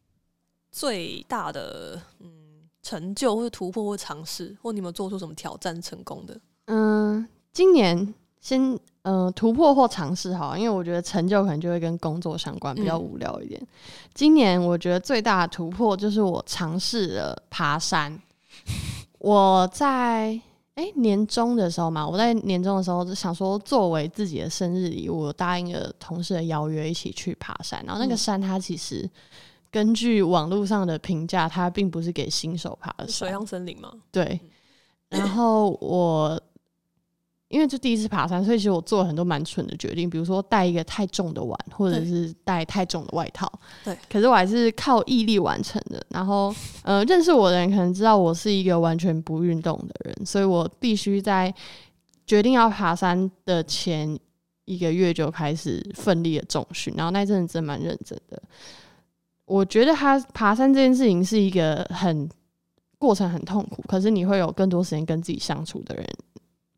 最大的嗯成就，或者突破，或尝试，或你有没有做出什么挑战成功的？嗯，今年先。嗯，突破或尝试好，因为我觉得成就可能就会跟工作相关，比较无聊一点。今年我觉得最大的突破就是我尝试了爬山。我在哎年终的时候嘛，我在年终的时候就想说，作为自己的生日礼物，答应了同事的邀约，一起去爬山。然后那个山，它其实根据网络上的评价，它并不是给新手爬的。水漾森林吗？对。然后我。因为就第一次爬山，所以其实我做了很多蛮蠢的决定，比如说带一个太重的碗，或者是带太重的外套。对，可是我还是靠毅力完成的。然后，呃，认识我的人可能知道我是一个完全不运动的人，所以我必须在决定要爬山的前一个月就开始奋力的重训。然后那阵子真蛮认真的。我觉得他爬山这件事情是一个很过程很痛苦，可是你会有更多时间跟自己相处的人。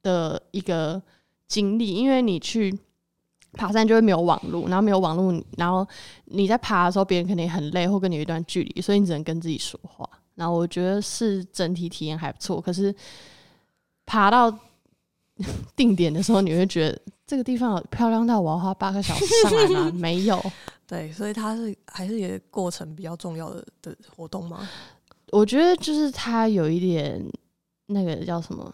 的一个经历，因为你去爬山就会没有网络，然后没有网络，然后你在爬的时候，别人肯定很累，或跟你有一段距离，所以你只能跟自己说话。然后我觉得是整体体验还不错，可是爬到定点的时候，你会觉得这个地方漂亮到我要花八个小时上来吗？没有，对，所以它是还是一个过程比较重要的的活动吗？我觉得就是它有一点那个叫什么？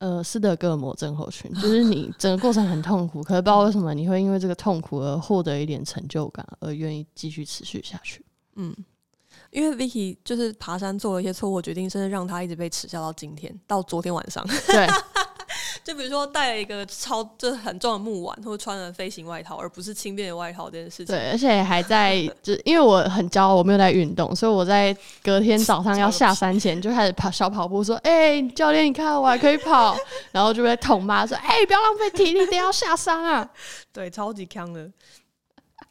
呃，斯德哥尔摩症候群，就是你整个过程很痛苦，可是不知道为什么你会因为这个痛苦而获得一点成就感，而愿意继续持续下去。嗯，因为 Vicky 就是爬山做了一些错误决定，甚至让他一直被耻笑到今天，到昨天晚上。对。就比如说带了一个超就是很重的木碗，或者穿了飞行外套，而不是轻便的外套这件事情。对，而且还在就因为我很骄傲，我没有在运动，所以我在隔天早上要下山前就开始跑小跑步，说：“哎，教练，你看我还可以跑。”然后就被捅骂说：“哎，不要浪费体力，等要下山啊！”对，超级强的。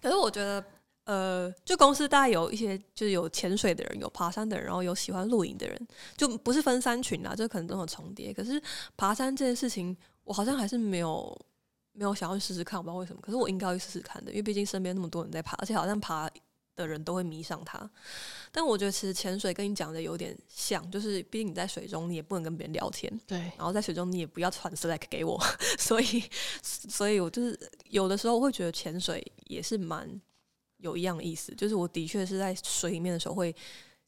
可是我觉得。呃，就公司大概有一些，就是有潜水的人，有爬山的人，然后有喜欢露营的人，就不是分三群啦，这可能都有重叠。可是爬山这件事情，我好像还是没有没有想要去试试看，我不知道为什么。可是我应该要去试试看的，因为毕竟身边那么多人在爬，而且好像爬的人都会迷上它。但我觉得其实潜水跟你讲的有点像，就是毕竟你在水中，你也不能跟别人聊天，对。然后在水中，你也不要传 Slack 给我，所以，所以我就是有的时候会觉得潜水也是蛮。有一样的意思，就是我的确是在水里面的时候会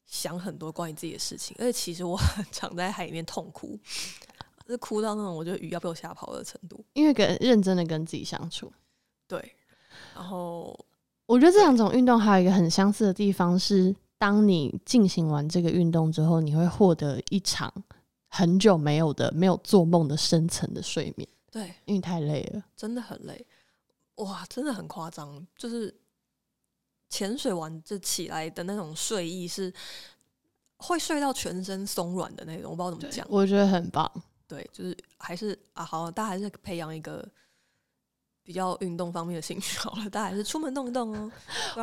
想很多关于自己的事情，而且其实我很 常在海里面痛哭，是哭到那种我觉得鱼要被我吓跑的程度。因为跟认真的跟自己相处，对。然后我觉得这两种运动还有一个很相似的地方是，当你进行完这个运动之后，你会获得一场很久没有的、没有做梦的深层的睡眠。对，因为太累了，真的很累。哇，真的很夸张，就是。潜水完就起来的那种睡意是会睡到全身松软的那种，我不知道怎么讲。我觉得很棒。对，就是还是啊，好，大家还是培养一个比较运动方面的兴趣 好了。大家还是出门动一动哦。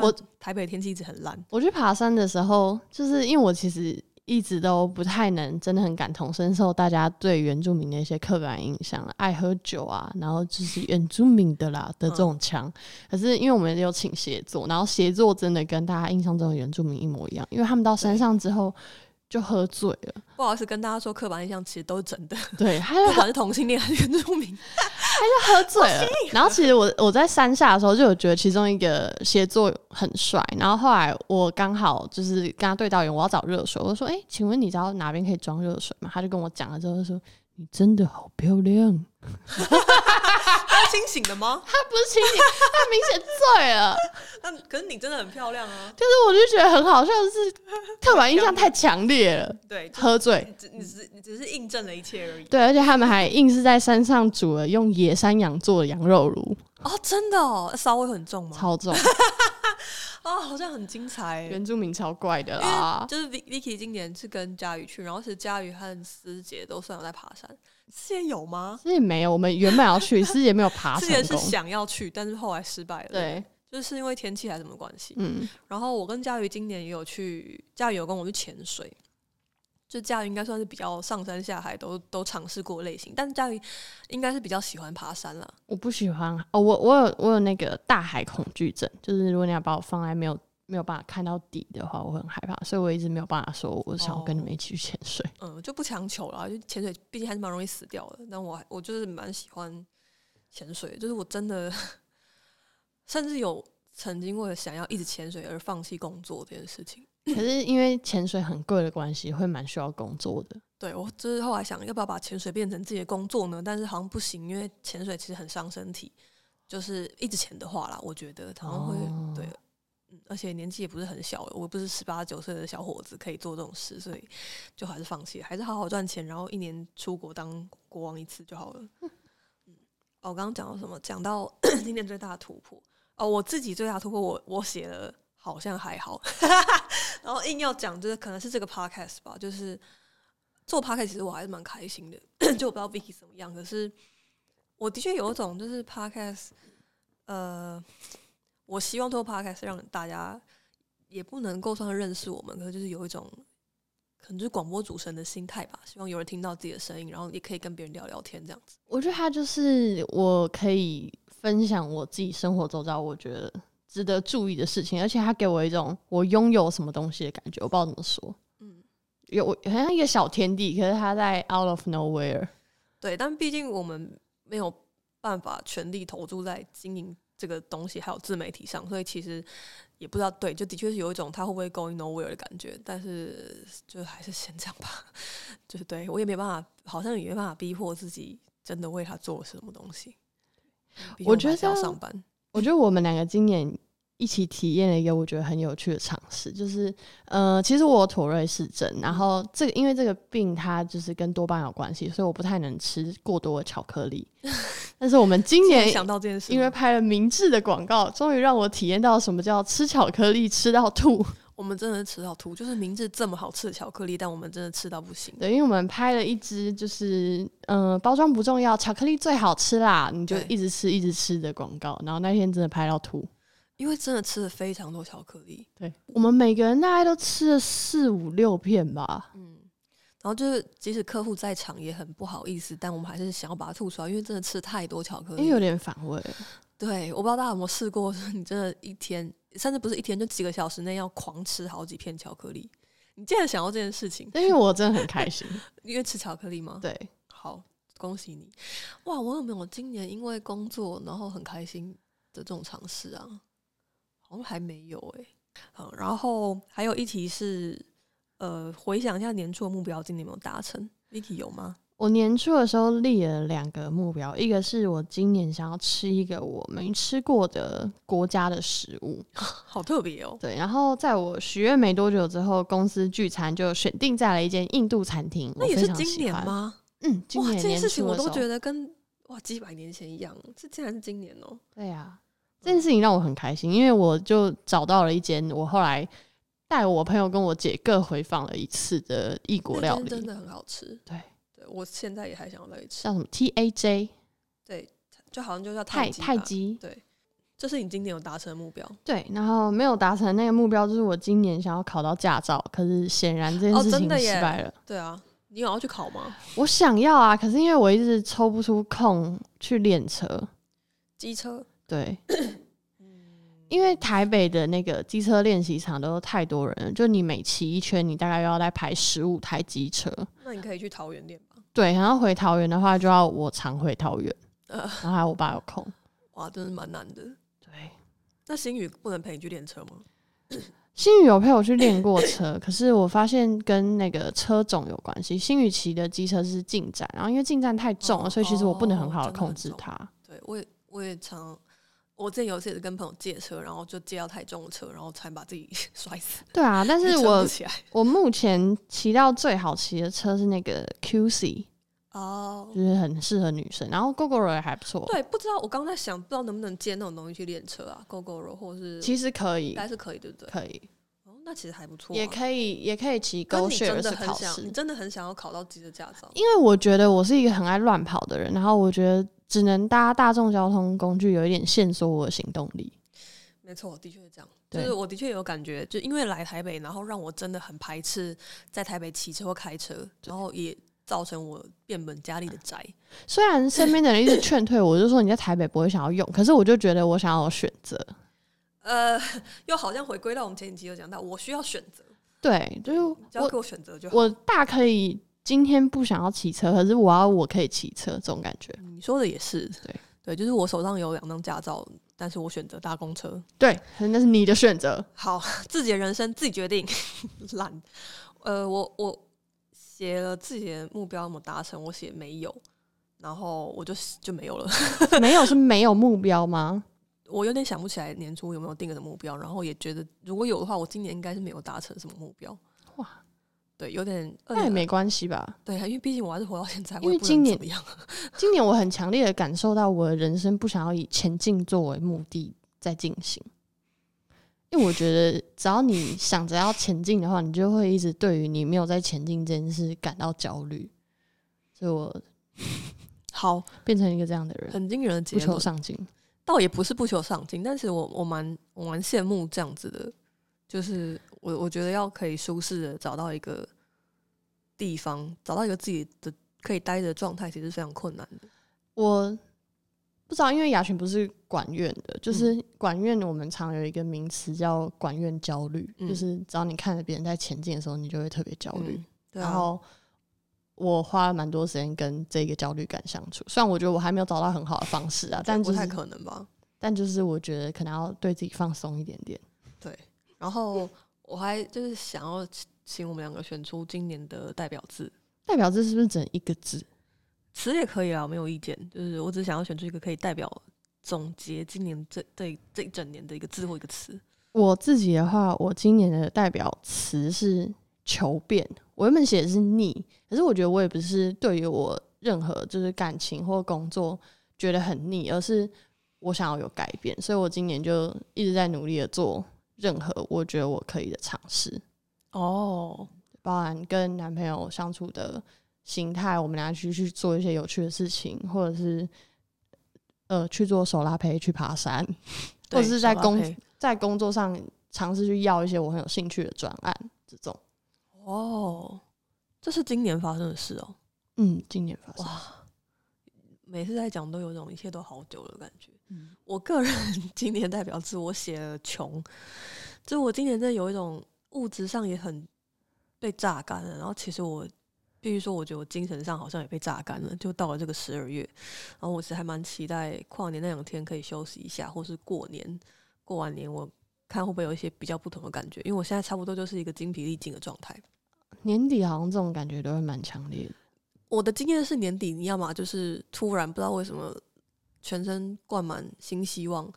我台北天气一直很烂。我去爬山的时候，就是因为我其实。一直都不太能真的很感同身受大家对原住民的一些刻板印象，爱喝酒啊，然后就是原住民的啦 的这种腔。可是因为我们有请协作，然后协作真的跟大家印象中的原住民一模一样，因为他们到山上之后。就喝醉了，不好意思跟大家说，刻板印象其实都是真的。对，他就不管是同性恋还是原住民，他就喝醉了。然后其实我我在山下的时候就有觉得其中一个协作很帅。然后后来我刚好就是跟他对导演，我要找热水，我说：“哎，请问你知道哪边可以装热水吗？”他就跟我讲了之后说。你真的好漂亮，他清醒的吗？他不是清醒，他明显醉了。那可是你真的很漂亮啊！就是我就觉得很好笑，是刻板印象太强烈了。对，喝醉，只你只你只是印证了一切而已。对，而且他们还硬是在山上煮了用野山羊做的羊肉炉。哦，真的哦，骚味很重吗？超重。哦，好像很精彩。原住民超怪的啦，就是 Vicky 今年是跟佳宇去，然后是佳宇和思杰都算有在爬山。思杰有吗？之前没有，我们原本要去，之前没有爬。之前是想要去，但是后来失败了。对，就是因为天气还是什么关系。嗯。然后我跟佳瑜今年也有去，佳瑜有跟我去潜水。就佳瑜应该算是比较上山下海都都尝试过类型，但是佳瑜应该是比较喜欢爬山了。我不喜欢哦，我我有我有那个大海恐惧症，就是如果你要把我放在没有没有办法看到底的话，我很害怕，所以我一直没有办法说我想要跟你们一起去潜水。嗯，就不强求了，就潜水毕竟还是蛮容易死掉的。但我我就是蛮喜欢潜水，就是我真的甚至有曾经为了想要一直潜水而放弃工作这件事情。可是因为潜水很贵的关系，会蛮需要工作的。对我就是后来想要不要把潜水变成自己的工作呢？但是好像不行，因为潜水其实很伤身体，就是一直潜的话啦，我觉得好像会对，嗯，而且年纪也不是很小，我不是十八九岁的小伙子可以做这种事，所以就还是放弃，还是好好赚钱，然后一年出国当国王一次就好了。嗯，哦，我刚刚讲到什么？讲到 今年最大的突破哦，我自己最大突破，我我写了好像还好，然后硬要讲，就是可能是这个 podcast 吧，就是。做 p a r k 其实我还是蛮开心的，就我不知道 Vicky 怎么样，可是我的确有一种就是 podcast，呃，我希望做 podcast 让大家也不能够算认识我们，可是就是有一种可能就是广播主持人的心态吧，希望有人听到自己的声音，然后也可以跟别人聊聊天这样子。我觉得他就是我可以分享我自己生活周遭我觉得值得注意的事情，而且他给我一种我拥有什么东西的感觉，我不知道怎么说。有好像一个小天地，可是他在 out of nowhere。对，但毕竟我们没有办法全力投注在经营这个东西，还有自媒体上，所以其实也不知道。对，就的确是有一种他会不会 going nowhere 的感觉，但是就还是先这样吧。就是对我也没办法，好像也没办法逼迫自己真的为他做什么东西。我觉得要上班，我觉得我们两个今年。一起体验了一个我觉得很有趣的尝试，就是呃，其实我妥瑞氏症，然后这个因为这个病它就是跟多巴胺有关系，所以我不太能吃过多的巧克力。但是我们今 年想到这件事，因为拍了明智的广告，终于让我体验到什么叫吃巧克力吃到吐。我们真的吃到吐，就是明治这么好吃的巧克力，但我们真的吃到不行。对，因为我们拍了一支就是嗯，包装不重要，巧克力最好吃啦，你就一直吃一直吃的广告，然后那天真的拍到吐。因为真的吃了非常多巧克力，对我们每个人大概都吃了四五六片吧。嗯，然后就是即使客户在场也很不好意思，但我们还是想要把它吐出来，因为真的吃太多巧克力，因为有点反胃。对，我不知道大家有没有试过，你真的一天甚至不是一天，就几个小时内要狂吃好几片巧克力。你竟然想到这件事情？因为我真的很开心，因为吃巧克力吗？对，好，恭喜你！哇，我有没有今年因为工作然后很开心的这种尝试啊？好像还没有哎，嗯，然后还有一题是，呃，回想一下年初的目标，今年有没有达成？Vicky 有吗？我年初的时候立了两个目标，一个是我今年想要吃一个我没吃过的国家的食物，好特别哦。对，然后在我许愿没多久之后，公司聚餐就选定在了一间印度餐厅。那也是今年吗？嗯，今年这件事情我都觉得跟哇几百年前一样，这竟然是今年哦。对呀。这件事情让我很开心，因为我就找到了一间我后来带我朋友跟我姐各回访了一次的异国料理，真的很好吃。对，对我现在也还想要再吃。叫什么 T A J？对，就好像就叫泰泰姬。对，这是你今年有达成的目标。对，然后没有达成那个目标，就是我今年想要考到驾照，可是显然这件事情失败了。对啊，你有要去考吗？我想要啊，可是因为我一直抽不出空去练车，机车。对，因为台北的那个机车练习场都太多人了，就你每骑一圈，你大概要再排十五台机车。那你可以去桃园练吧。对，然后回桃园的话，就要我常回桃园，然后还有我爸有空。哇，真是蛮难的。对，那星宇不能陪你去练车吗？星宇有陪我去练过车，可是我发现跟那个车种有关系。星宇骑的机车是进站，然后因为进站太重了，所以其实我不能很好的控制它。对，我也我也常。我之前有一次也是跟朋友借车，然后就借到太重的车，然后才把自己 摔死。对啊，但是我我目前骑到最好骑的车是那个 QC 哦，就是很适合女生。然后 GoGoRo 也还不错。对，不知道我刚在想，不知道能不能借那种东西去练车啊？GoGoRo 或是其实可以，应该是可以，对不对？可以。哦，那其实还不错。也可以，也可以骑是考试。你真的很想要考到机车驾照？因为我觉得我是一个很爱乱跑的人，然后我觉得。只能搭大众交通工具，有一点限缩我的行动力。没错，的确是这样。就是我的确有感觉，就因为来台北，然后让我真的很排斥在台北骑车或开车，然后也造成我变本加厉的宅。虽然身边的人一直劝退我，就说你在台北不会想要用，可是我就觉得我想要选择。呃，又好像回归到我们前几集有讲到，我需要选择。对，就是只要给我选择就好。我大可以。今天不想要骑车，可是我要我可以骑车，这种感觉。你说的也是，对对，就是我手上有两张驾照，但是我选择搭公车。对，那是你的选择。好，自己的人生自己决定。懒，呃，我我写了自己的目标有没有达成？我写没有，然后我就就没有了。没有是没有目标吗？我有点想不起来年初有没有定个目标，然后也觉得如果有的话，我今年应该是没有达成什么目标。哇，对，有点那也没关系吧？对因为毕竟我还是活到现在。因为今年怎么样？今年我很强烈的感受到，我的人生不想要以前进作为目的在进行。因为我觉得，只要你想着要前进的话，你就会一直对于你没有在前进这件事感到焦虑。所以我 好变成一个这样的人，很惊人的不求上进。倒也不是不求上进，但是我我蛮我蛮羡慕这样子的，就是我我觉得要可以舒适的找到一个地方，找到一个自己的可以待的状态，其实非常困难的。我不知道，因为雅群不是管院的，就是管院我们常有一个名词叫管院焦虑，就是只要你看着别人在前进的时候，你就会特别焦虑。然后。我花了蛮多时间跟这个焦虑感相处，虽然我觉得我还没有找到很好的方式啊，但不太可能吧。但就是我觉得可能要对自己放松一点点。对，然后我还就是想要请我们两个选出今年的代表字。代表字是不是整一个字？词也可以啊，没有意见。就是我只想要选出一个可以代表总结今年这这这一整年的一个字或一个词。我自己的话，我今年的代表词是求变。我原本写的是逆，可是我觉得我也不是对于我任何就是感情或工作觉得很腻，而是我想要有改变，所以我今年就一直在努力的做任何我觉得我可以的尝试。哦，包含跟男朋友相处的心态，我们俩去去做一些有趣的事情，或者是呃去做手拉胚、去爬山，或者是在工在工作上尝试去要一些我很有兴趣的专案这种。哦，这是今年发生的事哦。嗯，今年发生。哇，每次在讲都有种一切都好久的感觉。嗯，我个人 今年代表字我写了穷，就我今年真的有一种物质上也很被榨干了。然后其实我必须说，我觉得我精神上好像也被榨干了。就到了这个十二月，然后我其实还蛮期待跨年那两天可以休息一下，或是过年过完年我看会不会有一些比较不同的感觉。因为我现在差不多就是一个精疲力尽的状态。年底好像这种感觉都会蛮强烈的。我的经验是年底你要么就是突然不知道为什么全身灌满新希望，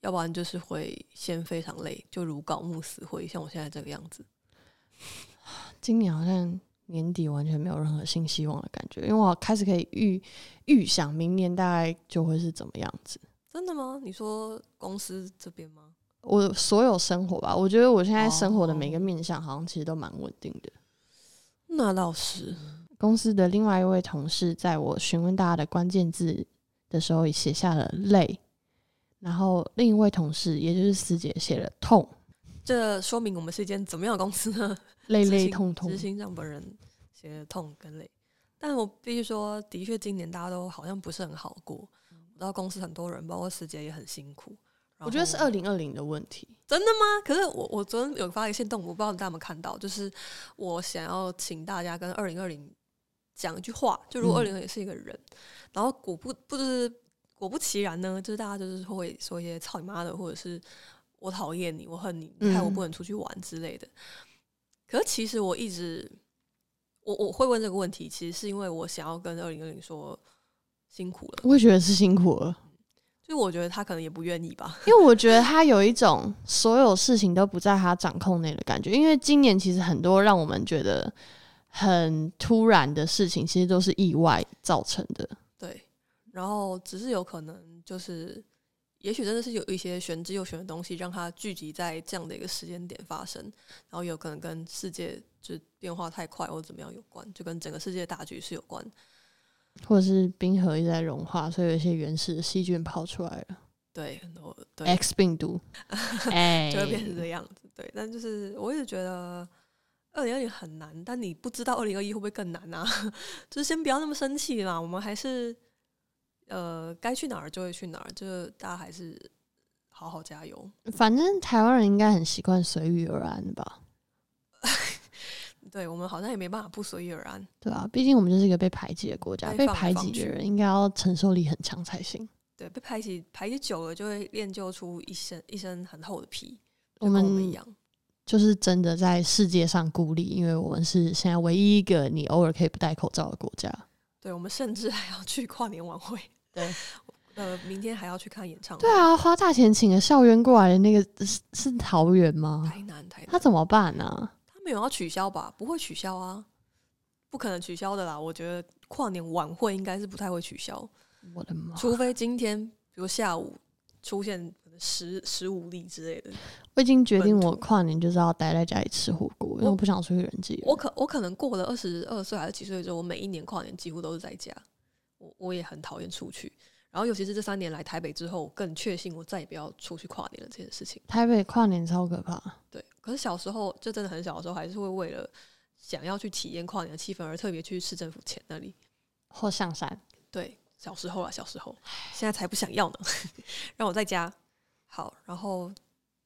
要不然就是会先非常累，就如槁木死灰，像我现在这个样子。今年好像年底完全没有任何新希望的感觉，因为我开始可以预预想明年大概就会是怎么样子。真的吗？你说公司这边吗？我所有生活吧，我觉得我现在生活的每个面向好像其实都蛮稳定的。那倒是，公司的另外一位同事在我询问大家的关键字的时候，也写下了累，然后另一位同事，也就是师姐写了痛，这说明我们是一间怎么样的公司呢？累 累痛痛，执行长本人写的痛跟累，但我必须说，的确今年大家都好像不是很好过，我知道公司很多人，包括师姐也很辛苦。我觉得是二零二零的问题，真的吗？可是我我昨天有发一个线动，我不知道大家有没有看到，就是我想要请大家跟二零二零讲一句话，就如果二零二也是一个人，然后果不不是果不其然呢，就是大家就是会说一些操你妈的，或者是我讨厌你，我恨你，你害我不能出去玩之类的。可是其实我一直我我会问这个问题，其实是因为我想要跟二零二零说辛苦了，我也觉得是辛苦了。就我觉得他可能也不愿意吧，因为我觉得他有一种所有事情都不在他掌控内的感觉。因为今年其实很多让我们觉得很突然的事情，其实都是意外造成的。对，然后只是有可能就是，也许真的是有一些玄之又玄的东西，让它聚集在这样的一个时间点发生，然后有可能跟世界就变化太快或者怎么样有关，就跟整个世界大局是有关。或者是冰河一直在融化，所以有一些原始的细菌跑出来了。对，很多对 X 病毒，哎，就会变成这样子。对，但就是我一直觉得二零二零很难，但你不知道二零二一会不会更难啊？就是先不要那么生气嘛，我们还是呃该去哪儿就会去哪儿，就大家还是好好加油。反正台湾人应该很习惯随遇而安吧。对我们好像也没办法不随遇而安，对啊，毕竟我们就是一个被排挤的国家，被排挤的人应该要承受力很强才行。对，被排挤排挤久了，就会练就出一身一身很厚的皮。我们一样，就是真的在世界上孤立，因为我们是现在唯一一个你偶尔可以不戴口罩的国家。对，我们甚至还要去跨年晚会。对，呃，明天还要去看演唱会。对啊，花大钱请了校园过来的那个是是桃园吗？台南，台南。他怎么办呢？他没有要取消吧？不会取消啊，不可能取消的啦。我觉得跨年晚会应该是不太会取消。我的妈！除非今天比如下午出现十十五例之类的。我已经决定，我跨年就是要待在家里吃火锅，因为我不想出去人际。我可我可能过了二十二岁还是几岁之后，我每一年跨年几乎都是在家。我我也很讨厌出去，然后尤其是这三年来台北之后，更确信我再也不要出去跨年了这件事情。台北跨年超可怕。对，可是小时候就真的很小的时候，还是会为了想要去体验跨年的气氛而特别去市政府前那里或上山。对，小时候啊，小时候，现在才不想要呢，让我在家。好，然后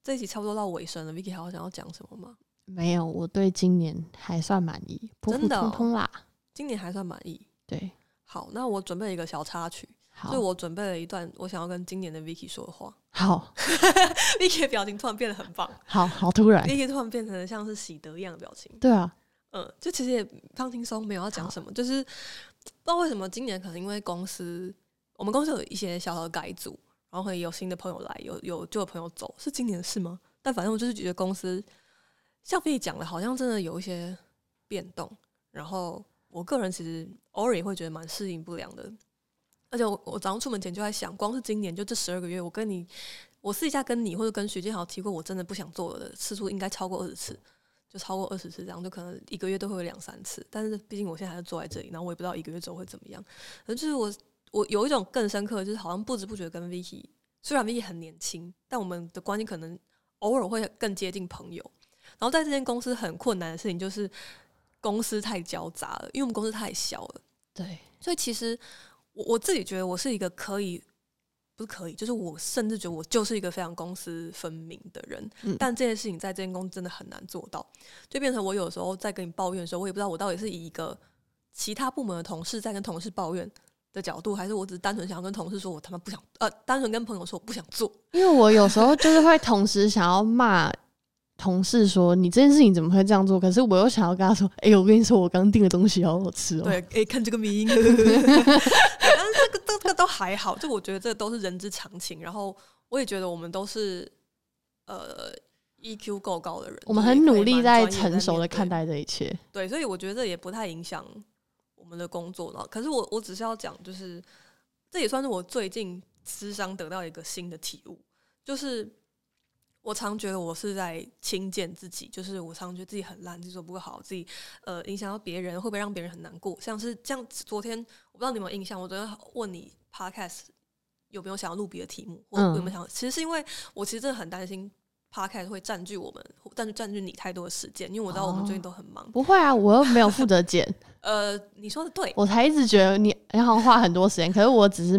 这一集差不多到尾声了，Vicky 还有想要讲什么吗？没有，我对今年还算满意，普普通通啦。今年还算满意。对。好，那我准备了一个小插曲，就我准备了一段我想要跟今年的 Vicky 说的话。好，Vicky 的表情突然变得很棒，好好突然，Vicky 突然变成了像是喜得一样的表情。对啊，嗯，就其实也放轻松，没有要讲什么，就是不知道为什么今年可能因为公司，我们公司有一些小小的改组，然后会有新的朋友来，有有旧的朋友走，是今年的事吗？但反正我就是觉得公司像可以讲的，好像真的有一些变动，然后。我个人其实偶尔也会觉得蛮适应不良的，而且我我早上出门前就在想，光是今年就这十二个月，我跟你，我试一下跟你或者跟徐建豪提过，我真的不想做的次数应该超过二十次，就超过二十次这样，就可能一个月都会有两三次。但是毕竟我现在还是坐在这里，然后我也不知道一个月之后会怎么样。而就是我我有一种更深刻，就是好像不知不觉跟 Vicky，虽然 Vicky 很年轻，但我们的关系可能偶尔会更接近朋友。然后在这间公司很困难的事情就是。公司太交杂了，因为我们公司太小了。对，所以其实我我自己觉得我是一个可以，不是可以，就是我甚至觉得我就是一个非常公私分明的人。嗯，但这件事情在这间公司真的很难做到，就变成我有时候在跟你抱怨的时候，我也不知道我到底是以一个其他部门的同事在跟同事抱怨的角度，还是我只是单纯想要跟同事说我他妈不想，呃，单纯跟朋友说我不想做。因为我有时候就是会同时想要骂。同事说：“你这件事情怎么会这样做？”可是我又想要跟他说：“哎，我跟你说，我刚订的东西好好吃哦。”对，哎，看这个名，但是这个这个都还好，就我觉得这都是人之常情。然后我也觉得我们都是呃 EQ 够高的人，我们很努力在成熟的看待这一切。对，所以我觉得这也不太影响我们的工作了。可是我我只是要讲，就是这也算是我最近智商得到一个新的体悟，就是。我常觉得我是在轻贱自己，就是我常觉得自己很烂，自己做不够好，自己呃影响到别人，会不会让别人很难过？像是这样，昨天我不知道你有没有印象，我昨天问你 podcast 有没有想要录别的题目，或有没有想？其实是因为我其实真的很担心 podcast 会占据我们，占据占据你太多的时间，因为我知道我们最近都很忙。不会啊，我又没有负责剪。呃，你说的对，我才一直觉得你你好像花很多时间，可是我只是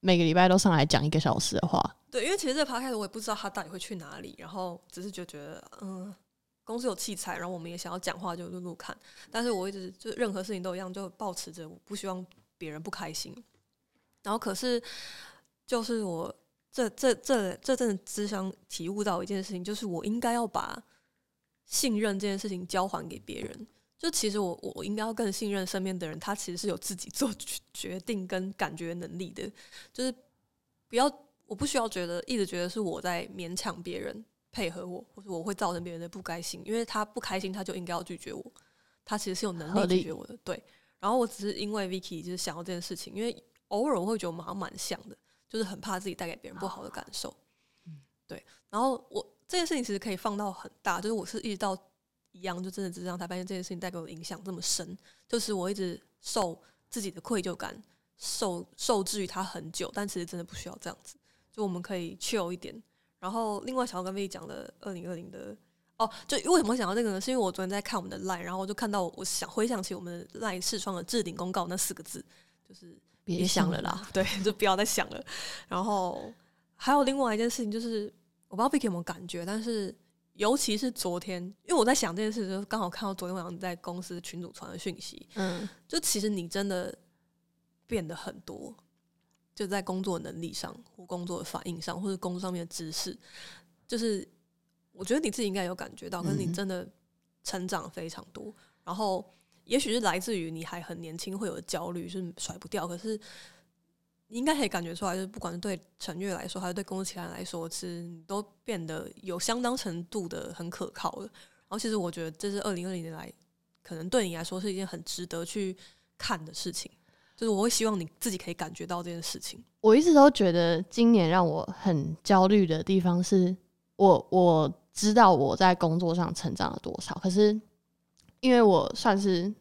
每个礼拜都上来讲一个小时的话。对，因为其实这个 podcast 我也不知道他到底会去哪里，然后只是就觉得，嗯，公司有器材，然后我们也想要讲话就录录看，但是我一直就任何事情都一样，就保持着我不希望别人不开心。然后可是就是我这这这这阵只想体悟到一件事情，就是我应该要把信任这件事情交还给别人。就其实我我应该要更信任身边的人，他其实是有自己做 决定跟感觉能力的，就是不要。我不需要觉得一直觉得是我在勉强别人配合我，或者我会造成别人的不开心，因为他不开心，他就应该要拒绝我。他其实是有能力拒绝我的，对。然后我只是因为 Vicky 就是想要这件事情，因为偶尔我会觉得我们好像蛮像的，就是很怕自己带给别人不好的感受。嗯对。然后我这件事情其实可以放到很大，就是我是一直到一样，就真的只是让他发现这件事情带给我的影响这么深，就是我一直受自己的愧疚感受受制于他很久，但其实真的不需要这样子。就我们可以 chill 一点，然后另外想要跟 V 讲的二零二零的哦，就为什么会想到这个呢？是因为我昨天在看我们的 line，然后我就看到我想回想起我们 line 视窗的置顶公告那四个字，就是别想了啦，对，就不要再想了。然后还有另外一件事情，就是我不知道 V 有没有感觉，但是尤其是昨天，因为我在想这件事，就刚好看到昨天晚上在公司群组传的讯息，嗯，就其实你真的变得很多。就在工作能力上或工作的反应上，或者工作上面的知识，就是我觉得你自己应该有感觉到，可是你真的成长非常多。然后，也许是来自于你还很年轻，会有焦虑，是甩不掉。可是，你应该可以感觉出来，就是不管是对陈月来说，还是对公司其他人来说，其实都变得有相当程度的很可靠了。然后，其实我觉得这是二零二零年来，可能对你来说是一件很值得去看的事情。就是我会希望你自己可以感觉到这件事情。我一直都觉得今年让我很焦虑的地方是，我我知道我在工作上成长了多少，可是因为我算是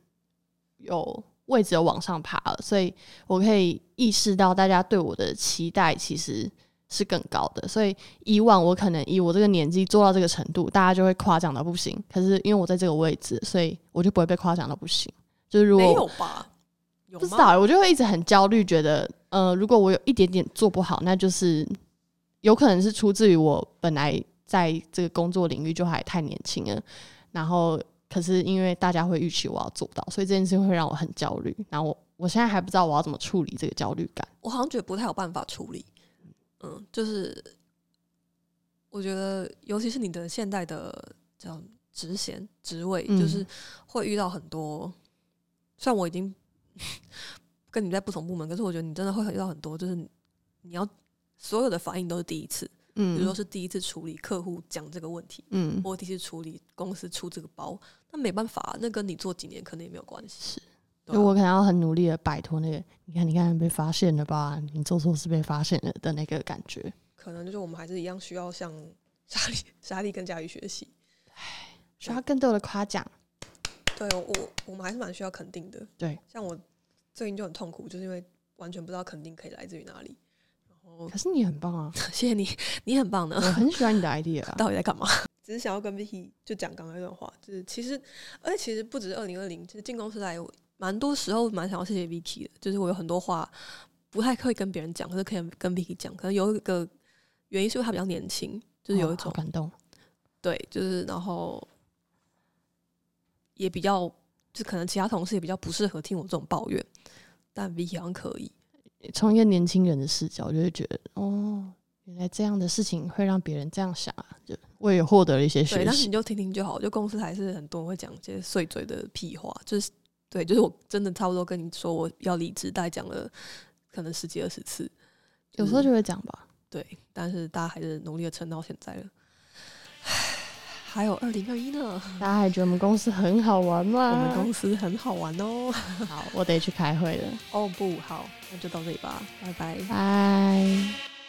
有位置有往上爬了，所以我可以意识到大家对我的期待其实是更高的。所以以往我可能以我这个年纪做到这个程度，大家就会夸奖到不行。可是因为我在这个位置，所以我就不会被夸奖到不行。就是如果没有吧。不知道，我就会一直很焦虑，觉得呃，如果我有一点点做不好，那就是有可能是出自于我本来在这个工作领域就还太年轻了，然后可是因为大家会预期我要做到，所以这件事会让我很焦虑。然后我我现在还不知道我要怎么处理这个焦虑感，我好像觉得不太有办法处理。嗯，就是我觉得，尤其是你的现在的叫职衔职位，就是会遇到很多，虽然我已经。跟你在不同部门，可是我觉得你真的会遇到很多，就是你要所有的反应都是第一次，嗯，比如说是第一次处理客户讲这个问题，嗯，或第一次处理公司出这个包，那没办法，那跟你做几年可能也没有关系。是，所以我可能要很努力的摆脱那个，你看，你看被发现了吧？你做错事被发现了的那个感觉。可能就是我们还是一样需要向 莎莉、莎莉跟佳宇学习，唉，需要更多的夸奖。对我，我们还是蛮需要肯定的。对，像我最近就很痛苦，就是因为完全不知道肯定可以来自于哪里。可是你很棒啊，谢谢你，你很棒的，我很喜欢你的 idea。到底在干嘛？只是想要跟 Vicky 就讲刚刚那段话，就是其实，而且其实不止二零二零，其实进公司来蛮多时候蛮想要谢谢 Vicky 的。就是我有很多话不太可以跟别人讲，可是可以跟 Vicky 讲。可能有一个原因是因为他比较年轻，就是有一种感动。对，就是然后。也比较，就可能其他同事也比较不适合听我这种抱怨，但 Vicky 好像可以。从一个年轻人的视角，就会觉得哦，原来这样的事情会让别人这样想啊，就我也获得了一些学习。但是你就听听就好，就公司还是很多人会讲一些碎嘴的屁话，就是对，就是我真的差不多跟你说我要离职，大概讲了可能十几二十次，有时候就会讲吧。对，但是大家还是努力的撑到现在了。还有二零二一呢，大家还觉得我们公司很好玩吗？我们公司很好玩哦。好，我得去开会了。哦，不好，那就到这里吧，拜拜，拜。